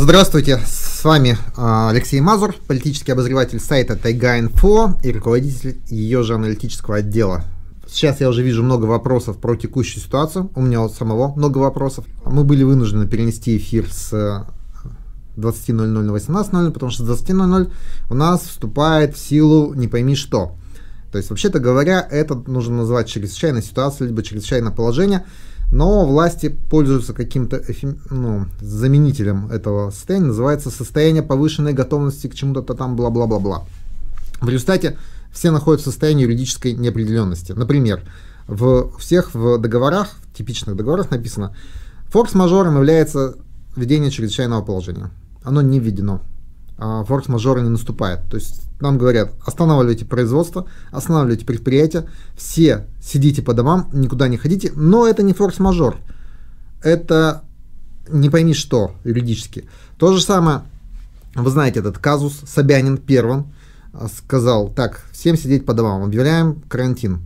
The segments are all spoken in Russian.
Здравствуйте, с вами а, Алексей Мазур, политический обозреватель сайта Тайга.Инфо и руководитель ее же аналитического отдела. Сейчас я уже вижу много вопросов про текущую ситуацию. У меня у самого много вопросов. Мы были вынуждены перенести эфир с 20.00 на 18.00, потому что с 20.00 у нас вступает в силу не пойми что. То есть, вообще-то говоря, это нужно называть чрезвычайной ситуацией, либо чрезвычайное положение – но власти пользуются каким-то ну, заменителем этого состояния, называется состояние повышенной готовности к чему-то там бла-бла-бла-бла. В результате все находятся в состоянии юридической неопределенности. Например, в всех в договорах, в типичных договорах написано, форс-мажором является введение чрезвычайного положения. Оно не введено. А форс-мажора не наступает. То есть нам говорят, останавливайте производство, останавливайте предприятия, все сидите по домам, никуда не ходите, но это не форс-мажор. Это не пойми что юридически. То же самое, вы знаете этот казус, Собянин первым а, сказал, так, всем сидеть по домам, объявляем карантин,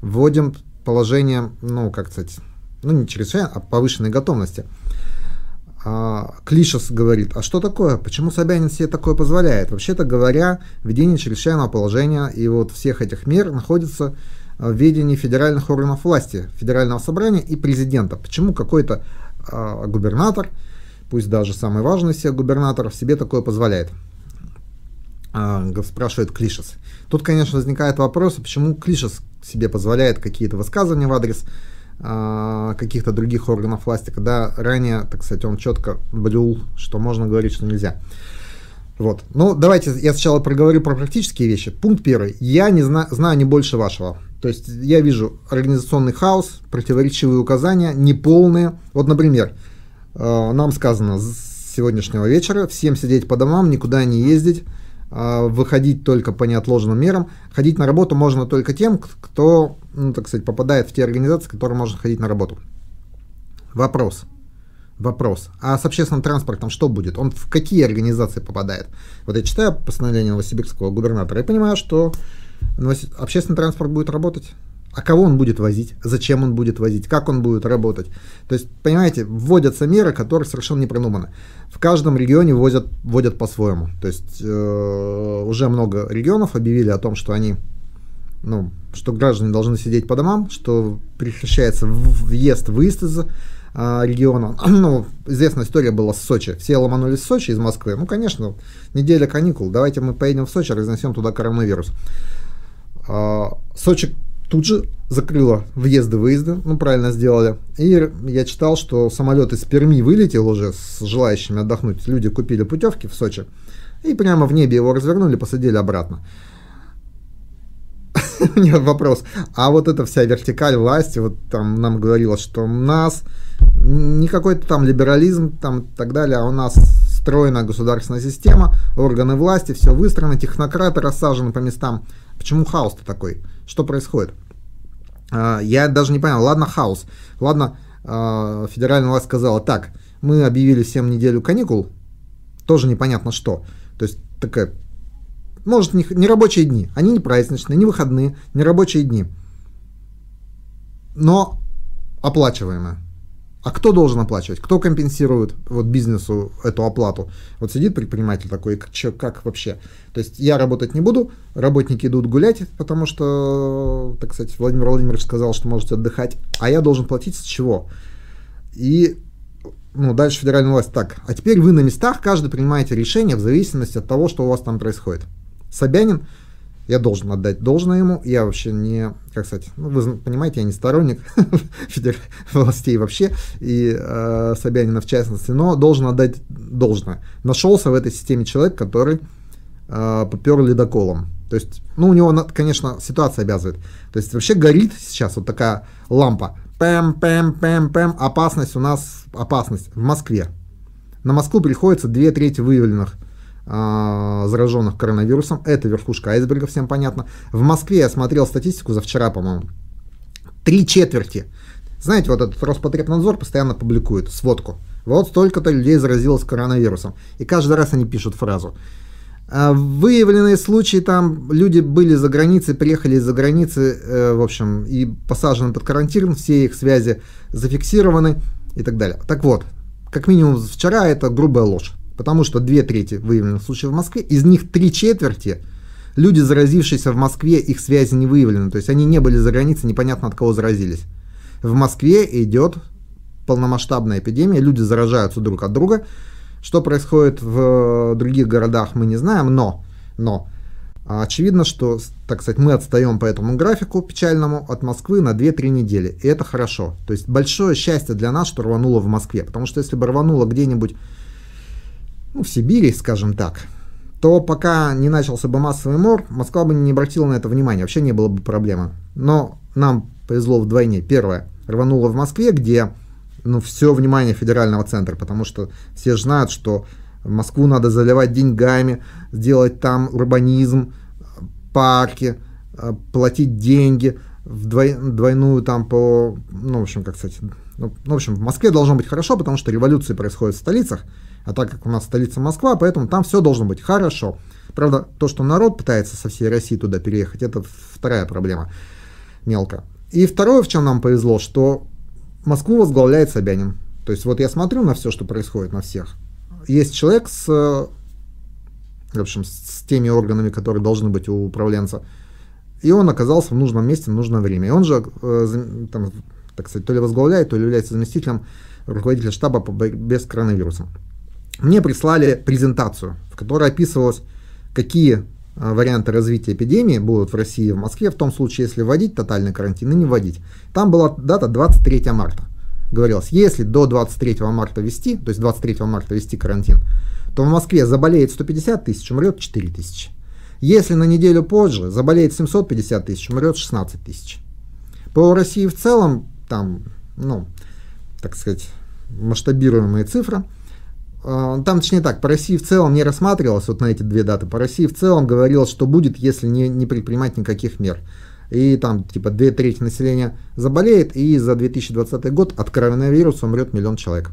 вводим положение, ну, как сказать, ну, не через а повышенной готовности а, Клишес говорит, а что такое? Почему Собянин себе такое позволяет? Вообще-то говоря, введение чрезвычайного положения и вот всех этих мер находится в ведении федеральных органов власти, федерального собрания и президента. Почему какой-то а, губернатор, пусть даже самый важный из всех губернаторов, себе такое позволяет? А, спрашивает Клишес. Тут, конечно, возникает вопрос, почему Клишес себе позволяет какие-то высказывания в адрес а, каких-то других органов власти, когда ранее, так сказать, он четко блюл, что можно говорить, что нельзя. Вот. Ну, давайте я сначала проговорю про практические вещи. Пункт первый. Я не зна знаю не больше вашего. То есть я вижу организационный хаос, противоречивые указания, неполные. Вот, например, э, нам сказано с сегодняшнего вечера всем сидеть по домам, никуда не ездить, а, выходить только по неотложенным мерам. Ходить на работу можно только тем, кто, ну, так сказать, попадает в те организации, которые можно ходить на работу. Вопрос. Вопрос. А с общественным транспортом что будет? Он в какие организации попадает? Вот я читаю постановление новосибирского губернатора и понимаю, что общественный транспорт будет работать. А кого он будет возить? Зачем он будет возить? Как он будет работать? То есть, понимаете, вводятся меры, которые совершенно не продуманы. В каждом регионе возят, вводят по-своему. То есть, э, уже много регионов объявили о том, что они, ну, что граждане должны сидеть по домам, что прекращается въезд, выезд из э, региона. Ну, известная история была с Сочи. Все ломанулись в Сочи из Москвы. Ну, конечно, неделя каникул. Давайте мы поедем в Сочи, разнесем туда коронавирус. Э, Сочи тут же закрыла въезды-выезды, ну правильно сделали. И я читал, что самолет из Перми вылетел уже с желающими отдохнуть. Люди купили путевки в Сочи и прямо в небе его развернули, посадили обратно. Нет, вопрос. А вот эта вся вертикаль власти, вот там нам говорилось, что у нас не какой-то там либерализм там и так далее, а у нас стройная государственная система, органы власти, все выстроено, технократы рассажены по местам. Почему хаос-то такой? Что происходит? А, я даже не понял, ладно, хаос, ладно, а, федеральная власть сказала, так, мы объявили всем неделю каникул, тоже непонятно что. То есть такая, может, не, не рабочие дни, они не праздничные, не выходные, не рабочие дни, но оплачиваемые. А кто должен оплачивать? Кто компенсирует вот бизнесу эту оплату? Вот сидит предприниматель такой, как, как вообще? То есть я работать не буду, работники идут гулять, потому что, так сказать, Владимир Владимирович сказал, что можете отдыхать, а я должен платить с чего? И ну, дальше федеральная власть так. А теперь вы на местах, каждый принимаете решение в зависимости от того, что у вас там происходит. Собянин я должен отдать должное ему. Я вообще не, как сказать, ну, вы понимаете, я не сторонник властей вообще, и э, Собянина в частности, но должен отдать должное. Нашелся в этой системе человек, который э, попер ледоколом. То есть, ну, у него, конечно, ситуация обязывает. То есть, вообще горит сейчас вот такая лампа. Пэм, пэм, пэм, пэм. Опасность у нас, опасность в Москве. На Москву приходится две трети выявленных зараженных коронавирусом. Это верхушка айсберга, всем понятно. В Москве я смотрел статистику за вчера, по-моему. Три четверти. Знаете, вот этот Роспотребнадзор постоянно публикует сводку. Вот столько-то людей заразилось коронавирусом. И каждый раз они пишут фразу. А, выявленные случаи, там люди были за границей, приехали из-за границы, э, в общем, и посажены под карантин, все их связи зафиксированы и так далее. Так вот, как минимум вчера это грубая ложь. Потому что две трети выявленных случаев в Москве, из них три четверти люди, заразившиеся в Москве, их связи не выявлены. То есть они не были за границей, непонятно от кого заразились. В Москве идет полномасштабная эпидемия, люди заражаются друг от друга. Что происходит в других городах, мы не знаем, но, но очевидно, что, так сказать, мы отстаем по этому графику печальному от Москвы на 2-3 недели. И это хорошо. То есть большое счастье для нас, что рвануло в Москве. Потому что если бы рвануло где-нибудь ну, в Сибири, скажем так, то пока не начался бы массовый мор, Москва бы не обратила на это внимания, вообще не было бы проблемы. Но нам повезло вдвойне. Первое, рвануло в Москве, где ну, все внимание федерального центра, потому что все знают, что Москву надо заливать деньгами, сделать там урбанизм, парки, э, платить деньги в двойную там по, ну, в общем, как сказать, ну, в общем, в Москве должно быть хорошо, потому что революции происходят в столицах, а так как у нас столица Москва, поэтому там все должно быть хорошо. Правда, то, что народ пытается со всей России туда переехать, это вторая проблема, мелко. И второе, в чем нам повезло, что Москву возглавляет Собянин. То есть вот я смотрю на все, что происходит, на всех. Есть человек с, в общем, с теми органами, которые должны быть у управленца, и он оказался в нужном месте в нужное время. И он же, э, там, так сказать, то ли возглавляет, то ли является заместителем руководителя штаба по борьбе с коронавирусом мне прислали презентацию, в которой описывалось, какие а, варианты развития эпидемии будут в России и в Москве в том случае, если вводить тотальный карантин и не вводить. Там была дата 23 марта. Говорилось, если до 23 марта ввести, то есть 23 марта ввести карантин, то в Москве заболеет 150 тысяч, умрет 4 тысячи. Если на неделю позже заболеет 750 тысяч, умрет 16 тысяч. По России в целом, там, ну, так сказать, масштабируемые цифры – там, точнее так, по России в целом не рассматривалось вот на эти две даты. По России в целом говорилось, что будет, если не, не предпринимать никаких мер. И там типа две трети населения заболеет, и за 2020 год от коронавируса умрет миллион человек.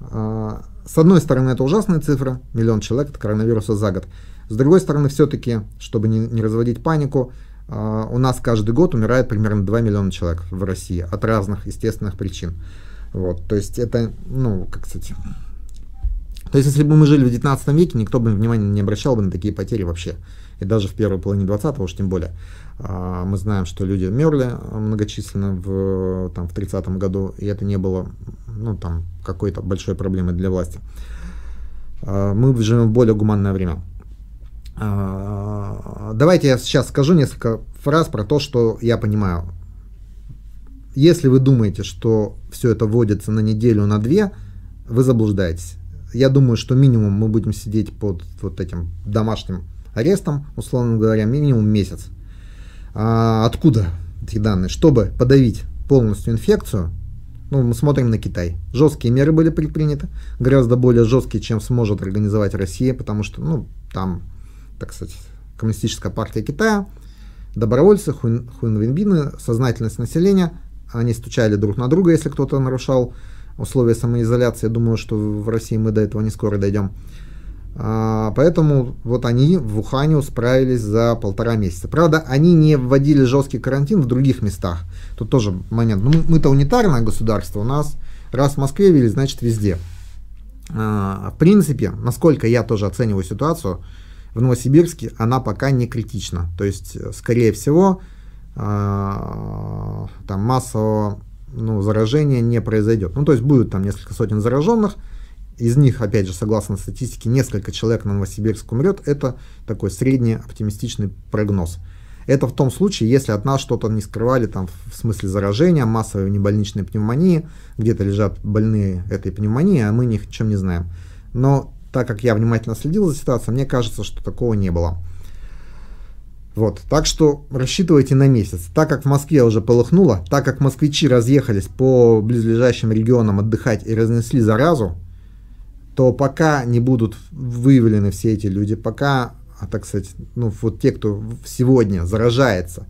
А, с одной стороны, это ужасная цифра, миллион человек от коронавируса за год. С другой стороны, все-таки, чтобы не, не разводить панику, а, у нас каждый год умирает примерно 2 миллиона человек в России от разных естественных причин. Вот, то есть это, ну, как сказать, то есть, если бы мы жили в 19 веке, никто бы внимания не обращал бы на такие потери вообще. И даже в первой половине 20-го уж тем более. А, мы знаем, что люди мерли многочисленно в, там, в 30-м году, и это не было ну, там, какой-то большой проблемой для власти. А, мы живем в более гуманное время. А, давайте я сейчас скажу несколько фраз про то, что я понимаю. Если вы думаете, что все это вводится на неделю, на две, вы заблуждаетесь я думаю, что минимум мы будем сидеть под вот этим домашним арестом, условно говоря, минимум месяц. А откуда эти данные? Чтобы подавить полностью инфекцию, ну, мы смотрим на Китай. Жесткие меры были предприняты, гораздо более жесткие, чем сможет организовать Россия, потому что, ну, там, так сказать, коммунистическая партия Китая, добровольцы, хуин, хуинвинбины, сознательность населения, они стучали друг на друга, если кто-то нарушал условия самоизоляции. Я думаю, что в России мы до этого не скоро дойдем. А, поэтому вот они в Ухане справились за полтора месяца. Правда, они не вводили жесткий карантин в других местах. Тут тоже момент. Ну, мы-то унитарное государство, у нас раз в Москве ввели, значит везде. А, в принципе, насколько я тоже оцениваю ситуацию, в Новосибирске она пока не критична. То есть, скорее всего, а, там массового ну, заражение не произойдет. Ну, то есть будет там несколько сотен зараженных, из них, опять же, согласно статистике, несколько человек на Новосибирск умрет. Это такой средний оптимистичный прогноз. Это в том случае, если от нас что-то не скрывали там в смысле заражения, массовой внебольничной пневмонии, где-то лежат больные этой пневмонии, а мы ничем не знаем. Но так как я внимательно следил за ситуацией, мне кажется, что такого не было. Вот, так что рассчитывайте на месяц. Так как в Москве уже полыхнуло, так как москвичи разъехались по близлежащим регионам отдыхать и разнесли заразу, то пока не будут выявлены все эти люди, пока, а, так сказать, ну вот те, кто сегодня заражается,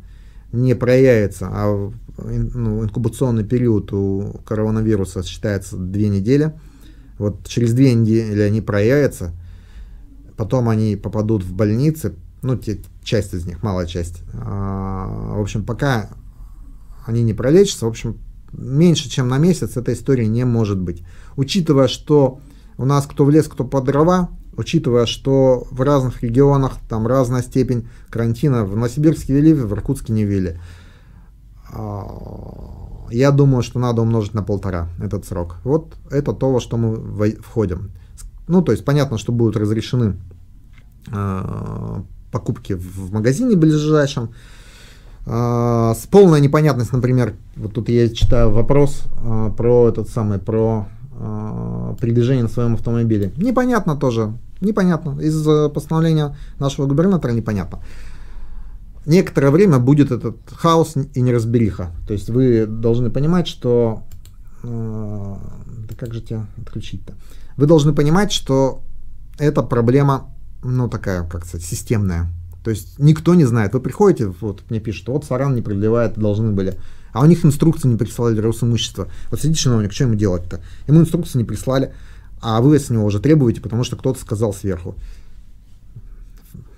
не проявится, а ну, инкубационный период у коронавируса считается две недели. Вот через две недели они проявятся, потом они попадут в больницы, ну, те, часть из них, малая часть. А, в общем, пока они не пролечатся, в общем, меньше, чем на месяц этой истории не может быть. Учитывая, что У нас кто в лес, кто под дрова, учитывая, что в разных регионах там разная степень карантина. В Новосибирске ввели, в Иркутске не ввели. А, я думаю, что надо умножить на полтора этот срок. Вот это то, во что мы входим. Ну, то есть понятно, что будут разрешены э, покупки в магазине ближайшем. Э, с полная непонятность, например, вот тут я читаю вопрос э, про этот самый, про э, передвижение на своем автомобиле. Непонятно тоже, непонятно. Из постановления нашего губернатора непонятно. Некоторое время будет этот хаос и неразбериха. То есть вы должны понимать, что... Э, да как же тебя отключить-то? Вы должны понимать, что эта проблема, ну, такая, как сказать, системная. То есть никто не знает. Вы приходите, вот мне пишут, вот Саран не продлевает, должны были. А у них инструкции не прислали для Росимущества. Вот сидит чиновник, что ему делать-то? Ему инструкции не прислали, а вы с него уже требуете, потому что кто-то сказал сверху.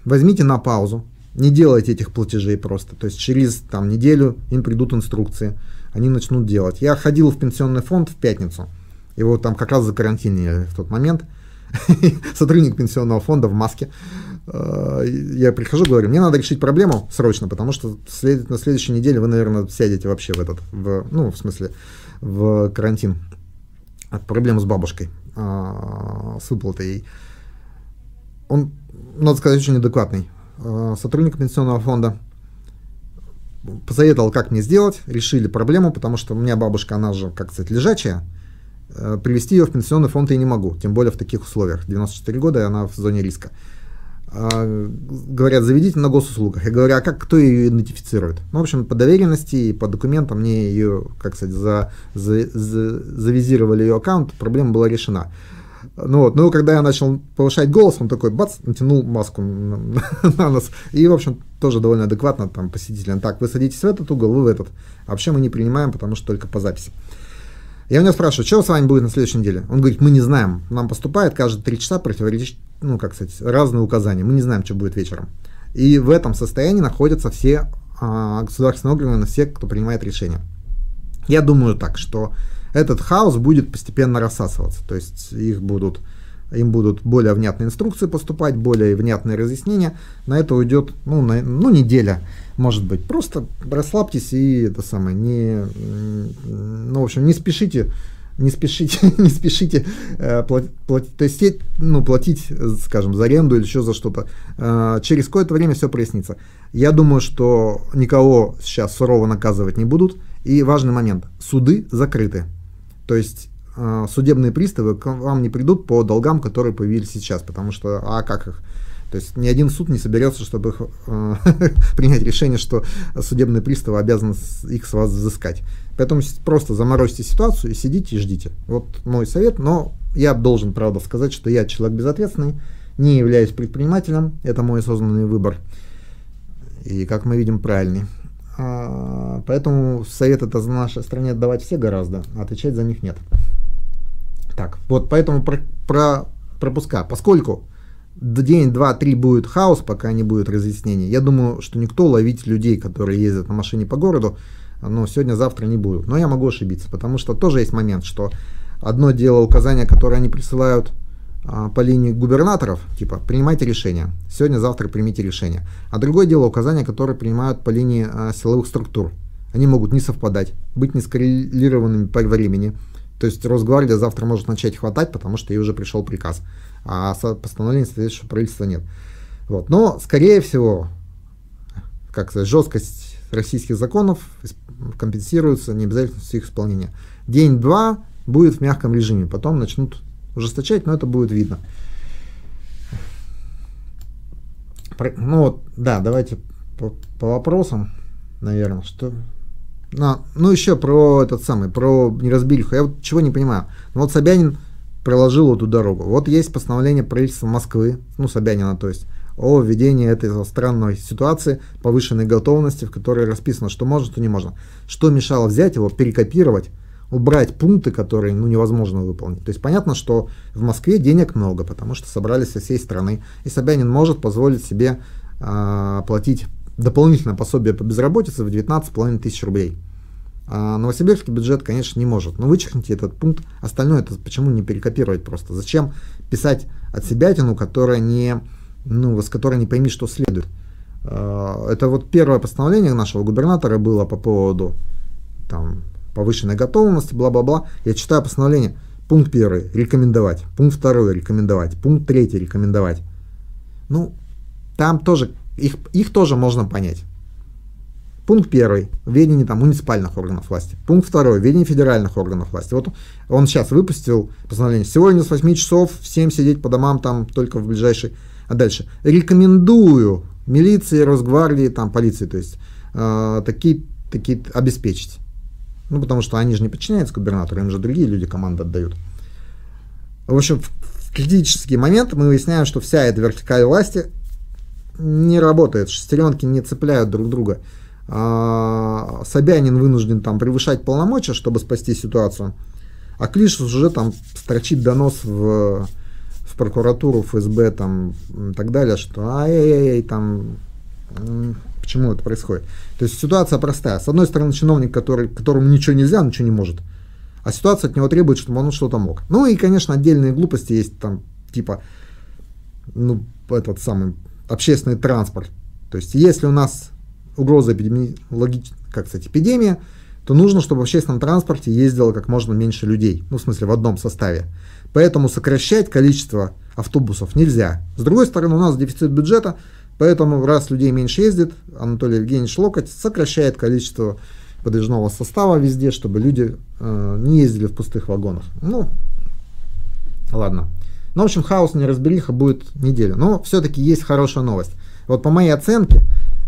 Возьмите на паузу, не делайте этих платежей просто. То есть через там, неделю им придут инструкции, они начнут делать. Я ходил в пенсионный фонд в пятницу. Его там как раз за карантинили в тот момент. Сотрудник пенсионного фонда в маске. Э, я прихожу, говорю, мне надо решить проблему срочно, потому что на следующей неделе вы, наверное, сядете вообще в этот, в, ну, в смысле, в карантин. От проблемы с бабушкой, а, с выплатой ей. Он, надо сказать, очень адекватный э, сотрудник пенсионного фонда. Посоветовал, как мне сделать, решили проблему, потому что у меня бабушка, она же, как сказать, лежачая, привести ее в пенсионный фонд я не могу, тем более в таких условиях. 94 года, и она в зоне риска. А, говорят, заведите на госуслугах. Я говорю, а как, кто ее идентифицирует? Ну, в общем, по доверенности и по документам мне ее, как сказать, за, за, за, завизировали ее аккаунт, проблема была решена. Ну вот, но когда я начал повышать голос, он такой, бац, натянул маску на, на нас. И, в общем, тоже довольно адекватно там посетителям. Так, вы садитесь в этот угол, вы в этот. А вообще мы не принимаем, потому что только по записи. Я у него спрашиваю, что с вами будет на следующей неделе? Он говорит, мы не знаем. Нам поступает каждые три часа противоречит, ну, как сказать, разные указания. Мы не знаем, что будет вечером. И в этом состоянии находятся все а, государственные органы, все, кто принимает решения. Я думаю так, что этот хаос будет постепенно рассасываться. То есть их будут, им будут более внятные инструкции поступать, более внятные разъяснения. На это уйдет ну, на, ну, неделя может быть. Просто расслабьтесь и это самое, не, ну, в общем, не спешите, не спешите, не спешите э, платить, платить, то есть, ну, платить, скажем, за аренду или еще за что-то. Э, через какое-то время все прояснится. Я думаю, что никого сейчас сурово наказывать не будут. И важный момент, суды закрыты. То есть э, судебные приставы к вам не придут по долгам, которые появились сейчас, потому что, а как их? То есть ни один суд не соберется, чтобы их, э, принять решение, что судебные приставы обязаны их с вас взыскать. Поэтому просто заморозьте ситуацию и сидите и ждите. Вот мой совет, но я должен, правда, сказать, что я человек безответственный, не являюсь предпринимателем, это мой осознанный выбор. И, как мы видим, правильный. А, поэтому совет это в нашей стране отдавать все гораздо, а отвечать за них нет. Так, вот поэтому про, про пропуска. Поскольку день, два, три будет хаос, пока не будет разъяснений. Я думаю, что никто ловить людей, которые ездят на машине по городу, ну, сегодня-завтра не будут. Но я могу ошибиться, потому что тоже есть момент, что одно дело указания, которые они присылают а, по линии губернаторов, типа принимайте решение, сегодня-завтра примите решение. А другое дело указания, которые принимают по линии а, силовых структур. Они могут не совпадать, быть не скоррелированными по времени. То есть Росгвардия завтра может начать хватать, потому что ей уже пришел приказ а постановления соответствующего правительства нет. Вот. Но, скорее всего, как сказать, жесткость российских законов компенсируется необязательностью их исполнения. День-два будет в мягком режиме, потом начнут ужесточать, но это будет видно. Ну вот, да, давайте по, по вопросам, наверное, что... На, ну, еще про этот самый, про неразбериху. Я вот чего не понимаю. Ну, вот Собянин проложил эту дорогу. Вот есть постановление правительства Москвы, ну, Собянина, то есть, о введении этой странной ситуации, повышенной готовности, в которой расписано, что можно, что не можно. Что мешало взять его, перекопировать, убрать пункты, которые ну, невозможно выполнить. То есть понятно, что в Москве денег много, потому что собрались со всей страны, и Собянин может позволить себе э, платить дополнительное пособие по безработице в 19,5 тысяч рублей. А Новосибирский бюджет, конечно, не может. Но вычеркните этот пункт. Остальное это почему не перекопировать просто? Зачем писать от себя тяну, которая не, ну, с которой не пойми, что следует? А, это вот первое постановление нашего губернатора было по поводу там, повышенной готовности, бла-бла-бла. Я читаю постановление. Пункт первый – рекомендовать. Пункт второй – рекомендовать. Пункт третий – рекомендовать. Ну, там тоже, их, их тоже можно понять. Пункт первый – ведение там, муниципальных органов власти. Пункт второй – ведение федеральных органов власти. Вот он сейчас выпустил постановление. Сегодня с 8 часов всем сидеть по домам там только в ближайший. А дальше. Рекомендую милиции, Росгвардии, там, полиции, то есть э, такие, такие обеспечить. Ну, потому что они же не подчиняются губернатору, им же другие люди команды отдают. В общем, в критический момент мы выясняем, что вся эта вертикаль власти не работает, шестеренки не цепляют друг друга. А, Собянин вынужден там превышать полномочия, чтобы спасти ситуацию, а Клишес уже там строчит донос в, в прокуратуру, ФСБ там и так далее, что ай-яй-яй, там почему это происходит. То есть ситуация простая. С одной стороны, чиновник, который, которому ничего нельзя, ничего не может. А ситуация от него требует, чтобы он что-то мог. Ну и, конечно, отдельные глупости есть там, типа, ну, этот самый общественный транспорт. То есть, если у нас угроза эпидемиологич... как сказать, эпидемия, то нужно, чтобы в общественном транспорте ездило как можно меньше людей, ну, в смысле, в одном составе. Поэтому сокращать количество автобусов нельзя. С другой стороны, у нас дефицит бюджета, поэтому раз людей меньше ездит, Анатолий Евгеньевич Локоть сокращает количество подвижного состава везде, чтобы люди э, не ездили в пустых вагонах. Ну, ладно. Ну, в общем, хаос, неразбериха будет неделю. Но все-таки есть хорошая новость. Вот по моей оценке,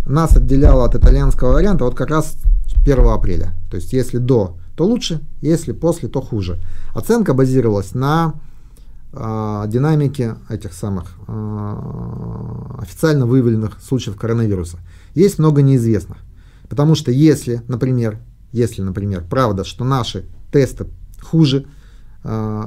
нас отделяло от итальянского варианта вот как раз 1 апреля. То есть если до, то лучше, если после, то хуже. Оценка базировалась на э, динамике этих самых э, официально выявленных случаев коронавируса. Есть много неизвестных. Потому что если, например, если, например, правда, что наши тесты хуже э,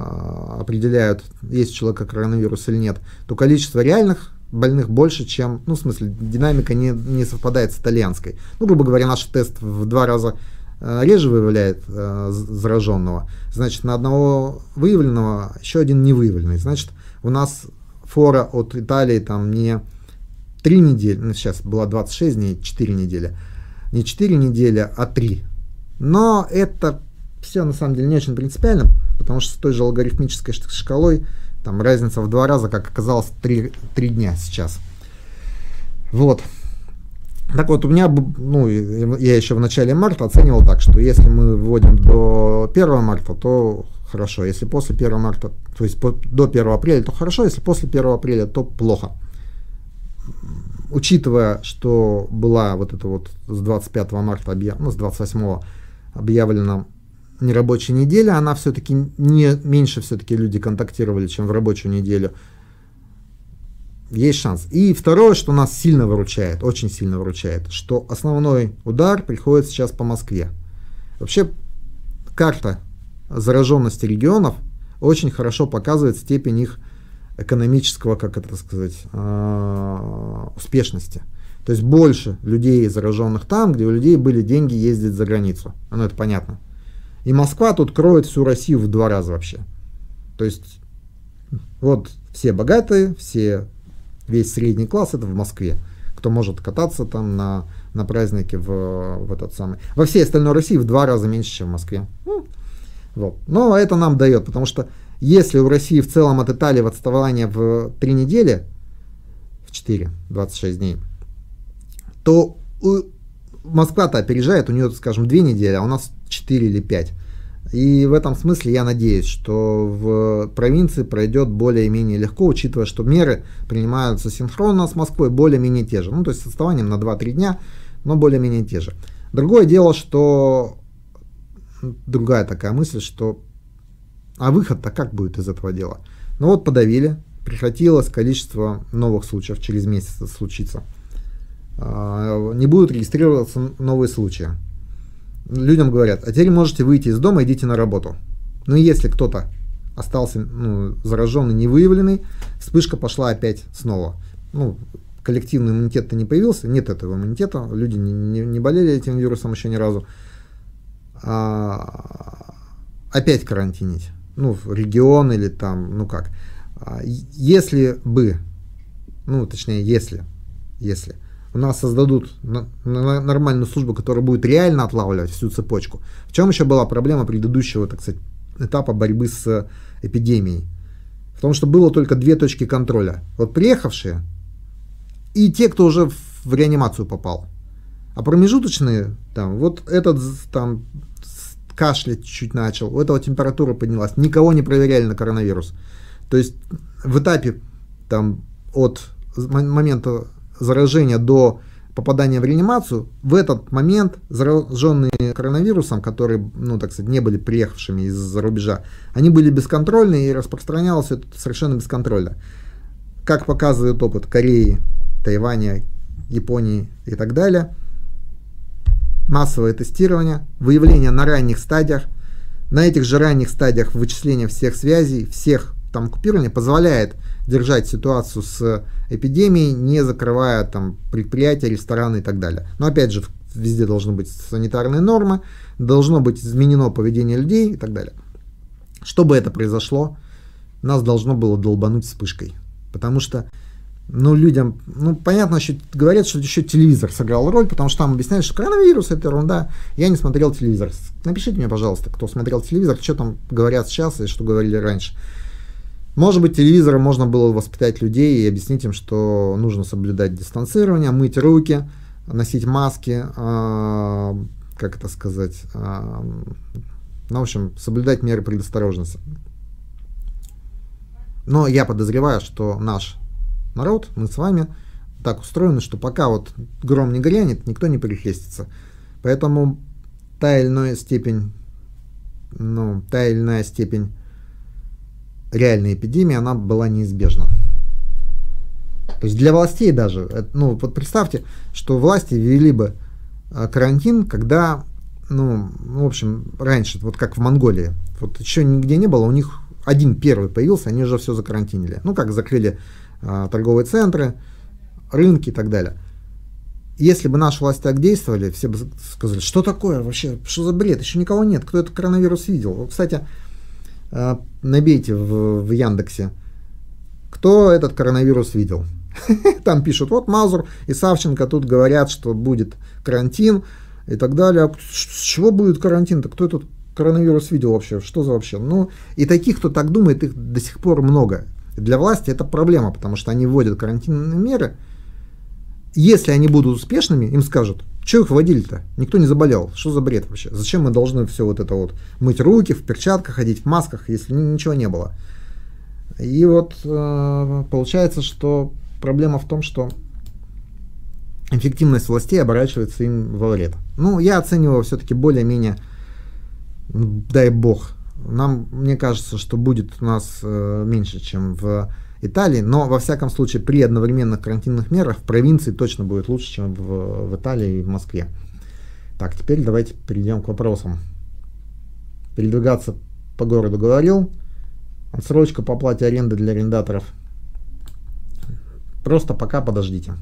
определяют, есть у человека коронавирус или нет, то количество реальных больных больше, чем, ну, в смысле, динамика не, не совпадает с итальянской. Ну, грубо говоря, наш тест в два раза э, реже выявляет э, зараженного. Значит, на одного выявленного еще один не выявленный. Значит, у нас фора от Италии там не 3 недели, ну, сейчас была 26 дней, 4 недели. Не 4 недели, а 3. Но это все на самом деле не очень принципиально, потому что с той же логарифмической шкалой там разница в два раза, как оказалось, три, три дня сейчас. Вот. Так вот, у меня, ну, я еще в начале марта оценивал так, что если мы вводим до 1 марта, то хорошо. Если после 1 марта, то есть по, до 1 апреля, то хорошо. Если после 1 апреля, то плохо. Учитывая, что была вот это вот с 25 марта, ну, с 28 объявлено нерабочей неделе, она все-таки не меньше все-таки люди контактировали, чем в рабочую неделю. Есть шанс. И второе, что нас сильно выручает, очень сильно выручает, что основной удар приходит сейчас по Москве. Вообще карта зараженности регионов очень хорошо показывает степень их экономического, как это сказать, а, успешности. То есть больше людей зараженных там, где у людей были деньги ездить за границу. Ну, это понятно. И Москва тут кроет всю Россию в два раза вообще. То есть вот все богатые, все, весь средний класс это в Москве. Кто может кататься там на, на празднике в, в этот самый. Во всей остальной России в два раза меньше, чем в Москве. Ну, вот. Но это нам дает, потому что если у России в целом от Италии в отставание в три недели, в 4, 26 дней, то Москва-то опережает, у нее, скажем, две недели, а у нас 4 или 5. И в этом смысле я надеюсь, что в провинции пройдет более-менее легко, учитывая, что меры принимаются синхронно с Москвой, более-менее те же. Ну, то есть с отставанием на 2-3 дня, но более-менее те же. Другое дело, что другая такая мысль, что а выход-то как будет из этого дела? Ну вот подавили, прекратилось количество новых случаев, через месяц случится. А, не будут регистрироваться новые случаи людям говорят, а теперь можете выйти из дома, идите на работу. И если кто-то остался ну, зараженный, не выявленный, вспышка пошла опять снова. Ну, коллективный иммунитет-то не появился, нет этого иммунитета, люди не, не, не болели этим вирусом еще ни разу. а, опять карантинить. Ну, регион или там, ну как. А, если бы, ну, точнее, если, если у нас создадут нормальную службу, которая будет реально отлавливать всю цепочку. В чем еще была проблема предыдущего, так сказать, этапа борьбы с эпидемией? В том, что было только две точки контроля. Вот приехавшие и те, кто уже в реанимацию попал. А промежуточные, там, вот этот там кашлять чуть начал, у этого температура поднялась, никого не проверяли на коронавирус. То есть в этапе там от момента заражения до попадания в реанимацию, в этот момент зараженные коронавирусом, которые, ну, так сказать, не были приехавшими из-за рубежа, они были бесконтрольны и распространялось это совершенно бесконтрольно. Как показывает опыт Кореи, Тайваня, Японии и так далее, массовое тестирование, выявление на ранних стадиях, на этих же ранних стадиях вычисления всех связей, всех там купирования позволяет держать ситуацию с эпидемией, не закрывая там предприятия, рестораны и так далее. Но опять же, везде должны быть санитарные нормы, должно быть изменено поведение людей и так далее. Чтобы это произошло, нас должно было долбануть вспышкой. Потому что ну, людям, ну, понятно, еще говорят, что еще телевизор сыграл роль, потому что там объясняют, что коронавирус это ерунда. Я не смотрел телевизор. Напишите мне, пожалуйста, кто смотрел телевизор, что там говорят сейчас и что говорили раньше. Может быть, телевизором можно было воспитать людей и объяснить им, что нужно соблюдать дистанцирование, мыть руки, носить маски, э, как это сказать, э, ну, в общем, соблюдать меры предосторожности. Но я подозреваю, что наш народ, мы с вами так устроены, что пока вот гром не грянет, никто не перехлестится. Поэтому та или иная степень, ну, та или иная степень реальной эпидемии, она была неизбежна. То есть для властей даже, э, ну вот представьте, что власти ввели бы э, карантин, когда, ну, в общем, раньше, вот как в Монголии, вот еще нигде не было, у них один первый появился, они уже все закарантинили. Ну, как закрыли а, торговые центры, рынки и так далее. Если бы наши власти так действовали, все бы сказали, что такое вообще, что за бред, еще никого нет, кто этот коронавирус видел. Кстати, а, набейте в, в Яндексе, кто этот коронавирус видел. Там пишут, вот Мазур и Савченко тут говорят, что будет карантин и так далее. А с чего будет карантин-то? Кто этот коронавирус видел вообще? Что за вообще? Ну, и таких, кто так думает, их до сих пор много. Для власти это проблема, потому что они вводят карантинные меры. Если они будут успешными, им скажут, что их вводили-то? Никто не заболел. Что за бред вообще? Зачем мы должны все вот это вот мыть руки, в перчатках ходить, в масках, если ничего не было? И вот э, получается, что проблема в том, что эффективность властей оборачивается им во вред. Ну, я оцениваю все-таки более-менее, дай бог, нам, мне кажется, что будет у нас э, меньше, чем в Италии, но во всяком случае при одновременных карантинных мерах в провинции точно будет лучше, чем в, в Италии и в Москве. Так, теперь давайте перейдем к вопросам. Передвигаться по городу говорил. Отсрочка по оплате аренды для арендаторов. Просто пока подождите.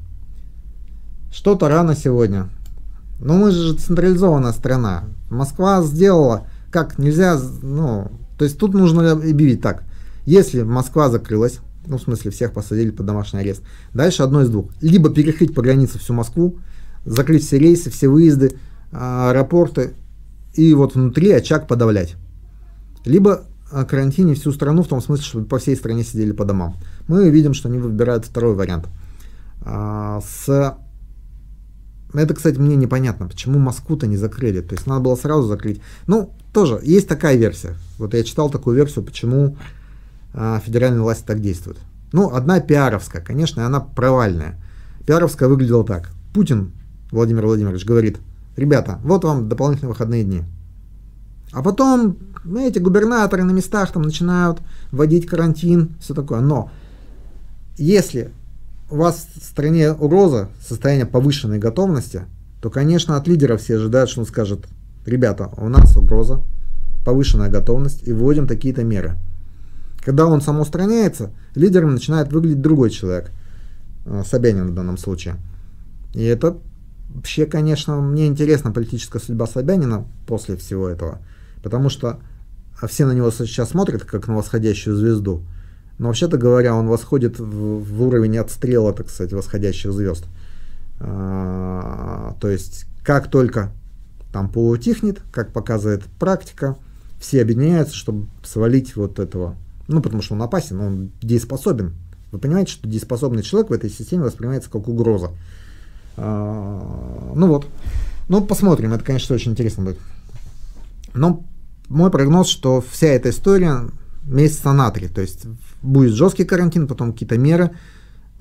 Что-то рано сегодня. Но мы же централизованная страна. Москва сделала как нельзя, ну, то есть тут нужно объявить так. Если Москва закрылась, ну, в смысле, всех посадили под домашний арест, дальше одно из двух. Либо перекрыть по границе всю Москву, закрыть все рейсы, все выезды, а, аэропорты, и вот внутри очаг подавлять. Либо карантине всю страну, в том смысле, чтобы по всей стране сидели по домам. Мы видим, что они выбирают второй вариант. А, с это, кстати, мне непонятно, почему Москву-то не закрыли. То есть надо было сразу закрыть. Ну, тоже есть такая версия. Вот я читал такую версию, почему а, федеральные власти так действуют. Ну, одна пиаровская, конечно, она провальная. Пиаровская выглядела так. Путин Владимир Владимирович говорит, ребята, вот вам дополнительные выходные дни. А потом ну, эти губернаторы на местах там начинают вводить карантин, все такое. Но если у вас в стране угроза, состояние повышенной готовности, то, конечно, от лидера все ожидают, что он скажет, ребята, у нас угроза, повышенная готовность и вводим такие-то меры. Когда он самоустраняется, лидером начинает выглядеть другой человек, э, Собянин в данном случае. И это Вообще, конечно, мне интересна политическая судьба Собянина после всего этого, потому что все на него сейчас смотрят, как на восходящую звезду. Но вообще-то говоря, он восходит в, в уровень отстрела, так сказать, восходящих звезд. А, то есть, как только там поутихнет, как показывает практика, все объединяются, чтобы свалить вот этого. Ну, потому что он опасен, он дееспособен. Вы понимаете, что дееспособный человек в этой системе воспринимается как угроза. А, ну вот. Ну, посмотрим, это, конечно, очень интересно будет. Но мой прогноз, что вся эта история месяца на три. То есть будет жесткий карантин, потом какие-то меры,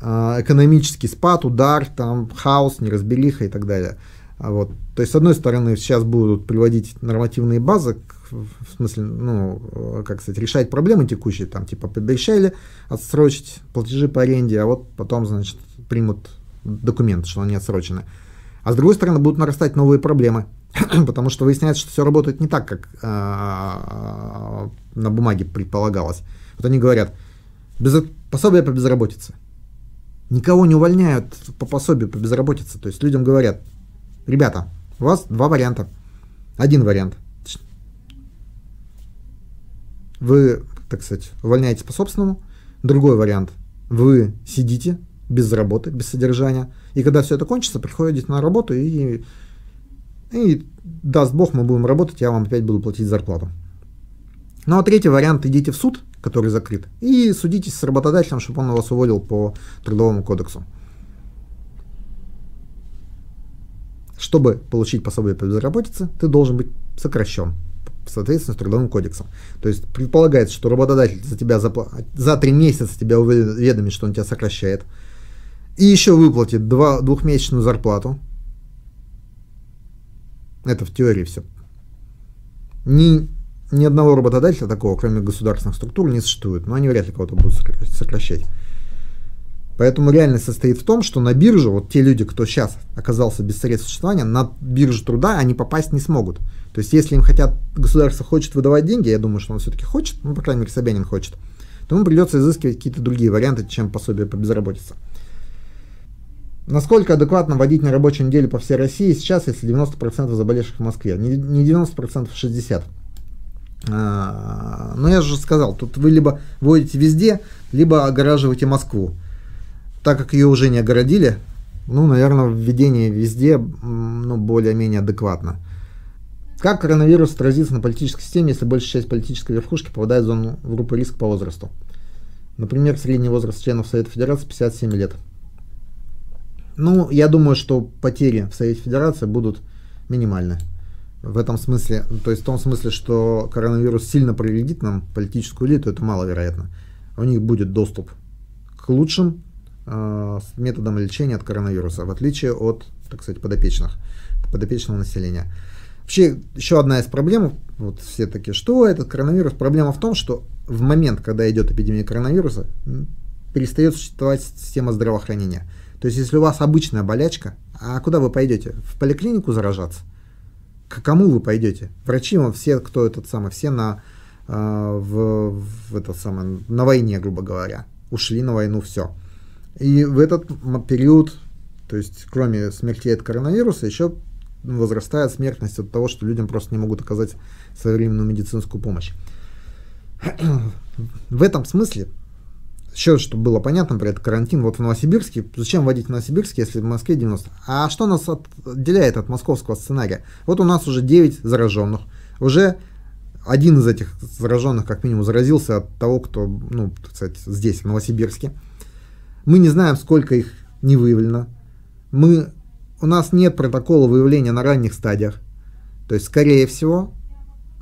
а, экономический спад, удар, там хаос, неразбериха и так далее. А вот. То есть, с одной стороны, сейчас будут приводить нормативные базы, в смысле, ну, как сказать, решать проблемы текущие, там, типа, пообещали отсрочить платежи по аренде, а вот потом, значит, примут документ, что они отсрочены. А с другой стороны, будут нарастать новые проблемы, потому что выясняется, что все работает не так, как а, на бумаге предполагалось. Вот они говорят, без, пособие по безработице. Никого не увольняют по пособию по безработице. То есть людям говорят, ребята, у вас два варианта. Один вариант. Вы, так сказать, увольняетесь по собственному. Другой вариант. Вы сидите без работы, без содержания. И когда все это кончится, приходите на работу и, и даст Бог, мы будем работать, я вам опять буду платить зарплату. Ну а третий вариант, идите в суд, который закрыт, и судитесь с работодателем, чтобы он вас уволил по трудовому кодексу. Чтобы получить пособие по безработице, ты должен быть сокращен в соответствии с Трудовым кодексом. То есть предполагается, что работодатель за тебя запла... за три месяца тебя уведомит, что он тебя сокращает, и еще выплатит два, двухмесячную зарплату. Это в теории все. Ни, ни одного работодателя такого, кроме государственных структур, не существует. Но они вряд ли кого-то будут сокращать. Поэтому реальность состоит в том, что на биржу, вот те люди, кто сейчас оказался без средств существования, на биржу труда они попасть не смогут. То есть, если им хотят, государство хочет выдавать деньги, я думаю, что он все-таки хочет, ну, по крайней мере, Собянин хочет, то ему придется изыскивать какие-то другие варианты, чем пособие по безработице. Насколько адекватно вводить на рабочей неделе по всей России сейчас, если 90% заболевших в Москве? Не 90%, 60%. А, но я же сказал, тут вы либо вводите везде, либо огораживаете Москву. Так как ее уже не огородили, ну, наверное, введение везде ну, более-менее адекватно. Как коронавирус отразится на политической системе, если большая часть политической верхушки попадает в зону в группы риска по возрасту? Например, средний возраст членов Совета Федерации 57 лет. Ну, я думаю, что потери в Совете Федерации будут минимальны. В этом смысле, то есть в том смысле, что коронавирус сильно повредит нам политическую элиту, это маловероятно. У них будет доступ к лучшим э, методам лечения от коронавируса, в отличие от, так сказать, подопечных, подопечного населения. Вообще, еще одна из проблем, вот все таки что этот коронавирус? Проблема в том, что в момент, когда идет эпидемия коронавируса, перестает существовать система здравоохранения. То есть, если у вас обычная болячка, а куда вы пойдете? В поликлинику заражаться? К кому вы пойдете? Врачи, он все, кто этот самый, все на, э, в, в этот самый, на войне, грубо говоря. Ушли на войну, все. И в этот период, то есть, кроме смертей от коронавируса, еще возрастает смертность от того, что людям просто не могут оказать современную медицинскую помощь. В этом смысле еще, чтобы было понятно про этот карантин, вот в Новосибирске, зачем вводить в Новосибирске, если в Москве 90? А что нас отделяет от московского сценария? Вот у нас уже 9 зараженных, уже один из этих зараженных как минимум заразился от того, кто, ну, кстати, здесь, в Новосибирске. Мы не знаем, сколько их не выявлено. Мы, у нас нет протокола выявления на ранних стадиях. То есть, скорее всего,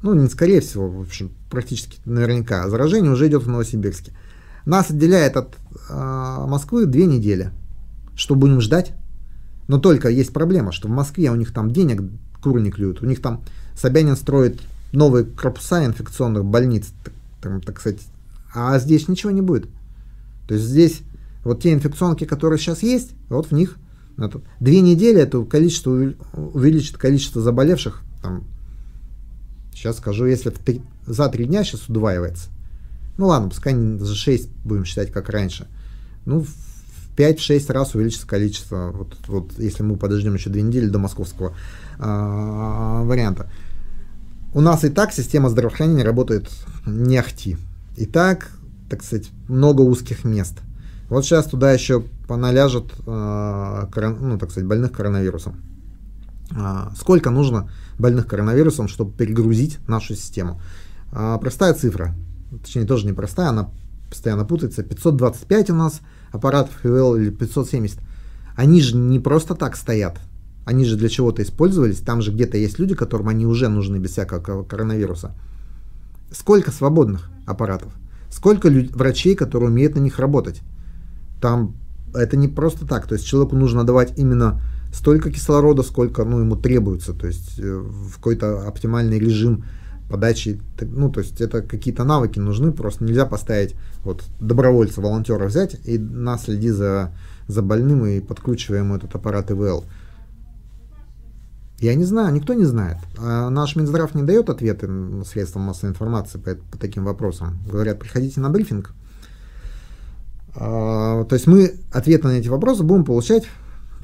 ну, не скорее всего, в общем, практически наверняка, заражение уже идет в Новосибирске. Нас отделяет от э, Москвы две недели. Что будем ждать? Но только есть проблема, что в Москве у них там денег куры не клюют. У них там Собянин строит новые корпуса инфекционных больниц, так, так сказать. А здесь ничего не будет. То есть здесь вот те инфекционки, которые сейчас есть, вот в них это, две недели это количество увеличит количество заболевших. Там, сейчас скажу, если в три, за три дня сейчас удваивается. Ну ладно, пускай за 6 будем считать, как раньше. Ну, 5-6 раз увеличится количество, вот, вот если мы подождем еще две недели до московского э, варианта. У нас и так система здравоохранения работает не ахти. И так, так сказать, много узких мест. Вот сейчас туда еще поналяжет, э, ну, так сказать, больных коронавирусом. Э, сколько нужно больных коронавирусом, чтобы перегрузить нашу систему? Э, простая цифра, точнее тоже непростая, она постоянно путается. 525 у нас аппаратов ИВЛ или 570. Они же не просто так стоят. Они же для чего-то использовались. Там же где-то есть люди, которым они уже нужны без всякого коронавируса. Сколько свободных аппаратов? Сколько врачей, которые умеют на них работать? Там это не просто так. То есть человеку нужно давать именно столько кислорода, сколько ну, ему требуется. То есть э, в какой-то оптимальный режим подачи, ну, то есть это какие-то навыки нужны, просто нельзя поставить вот добровольца, волонтера взять и нас следи за, за больным и подкручиваем этот аппарат ИВЛ. Я не знаю, никто не знает. А наш Минздрав не дает ответы средствам массовой информации по, по таким вопросам. Говорят, приходите на брифинг. А, то есть мы ответы на эти вопросы будем получать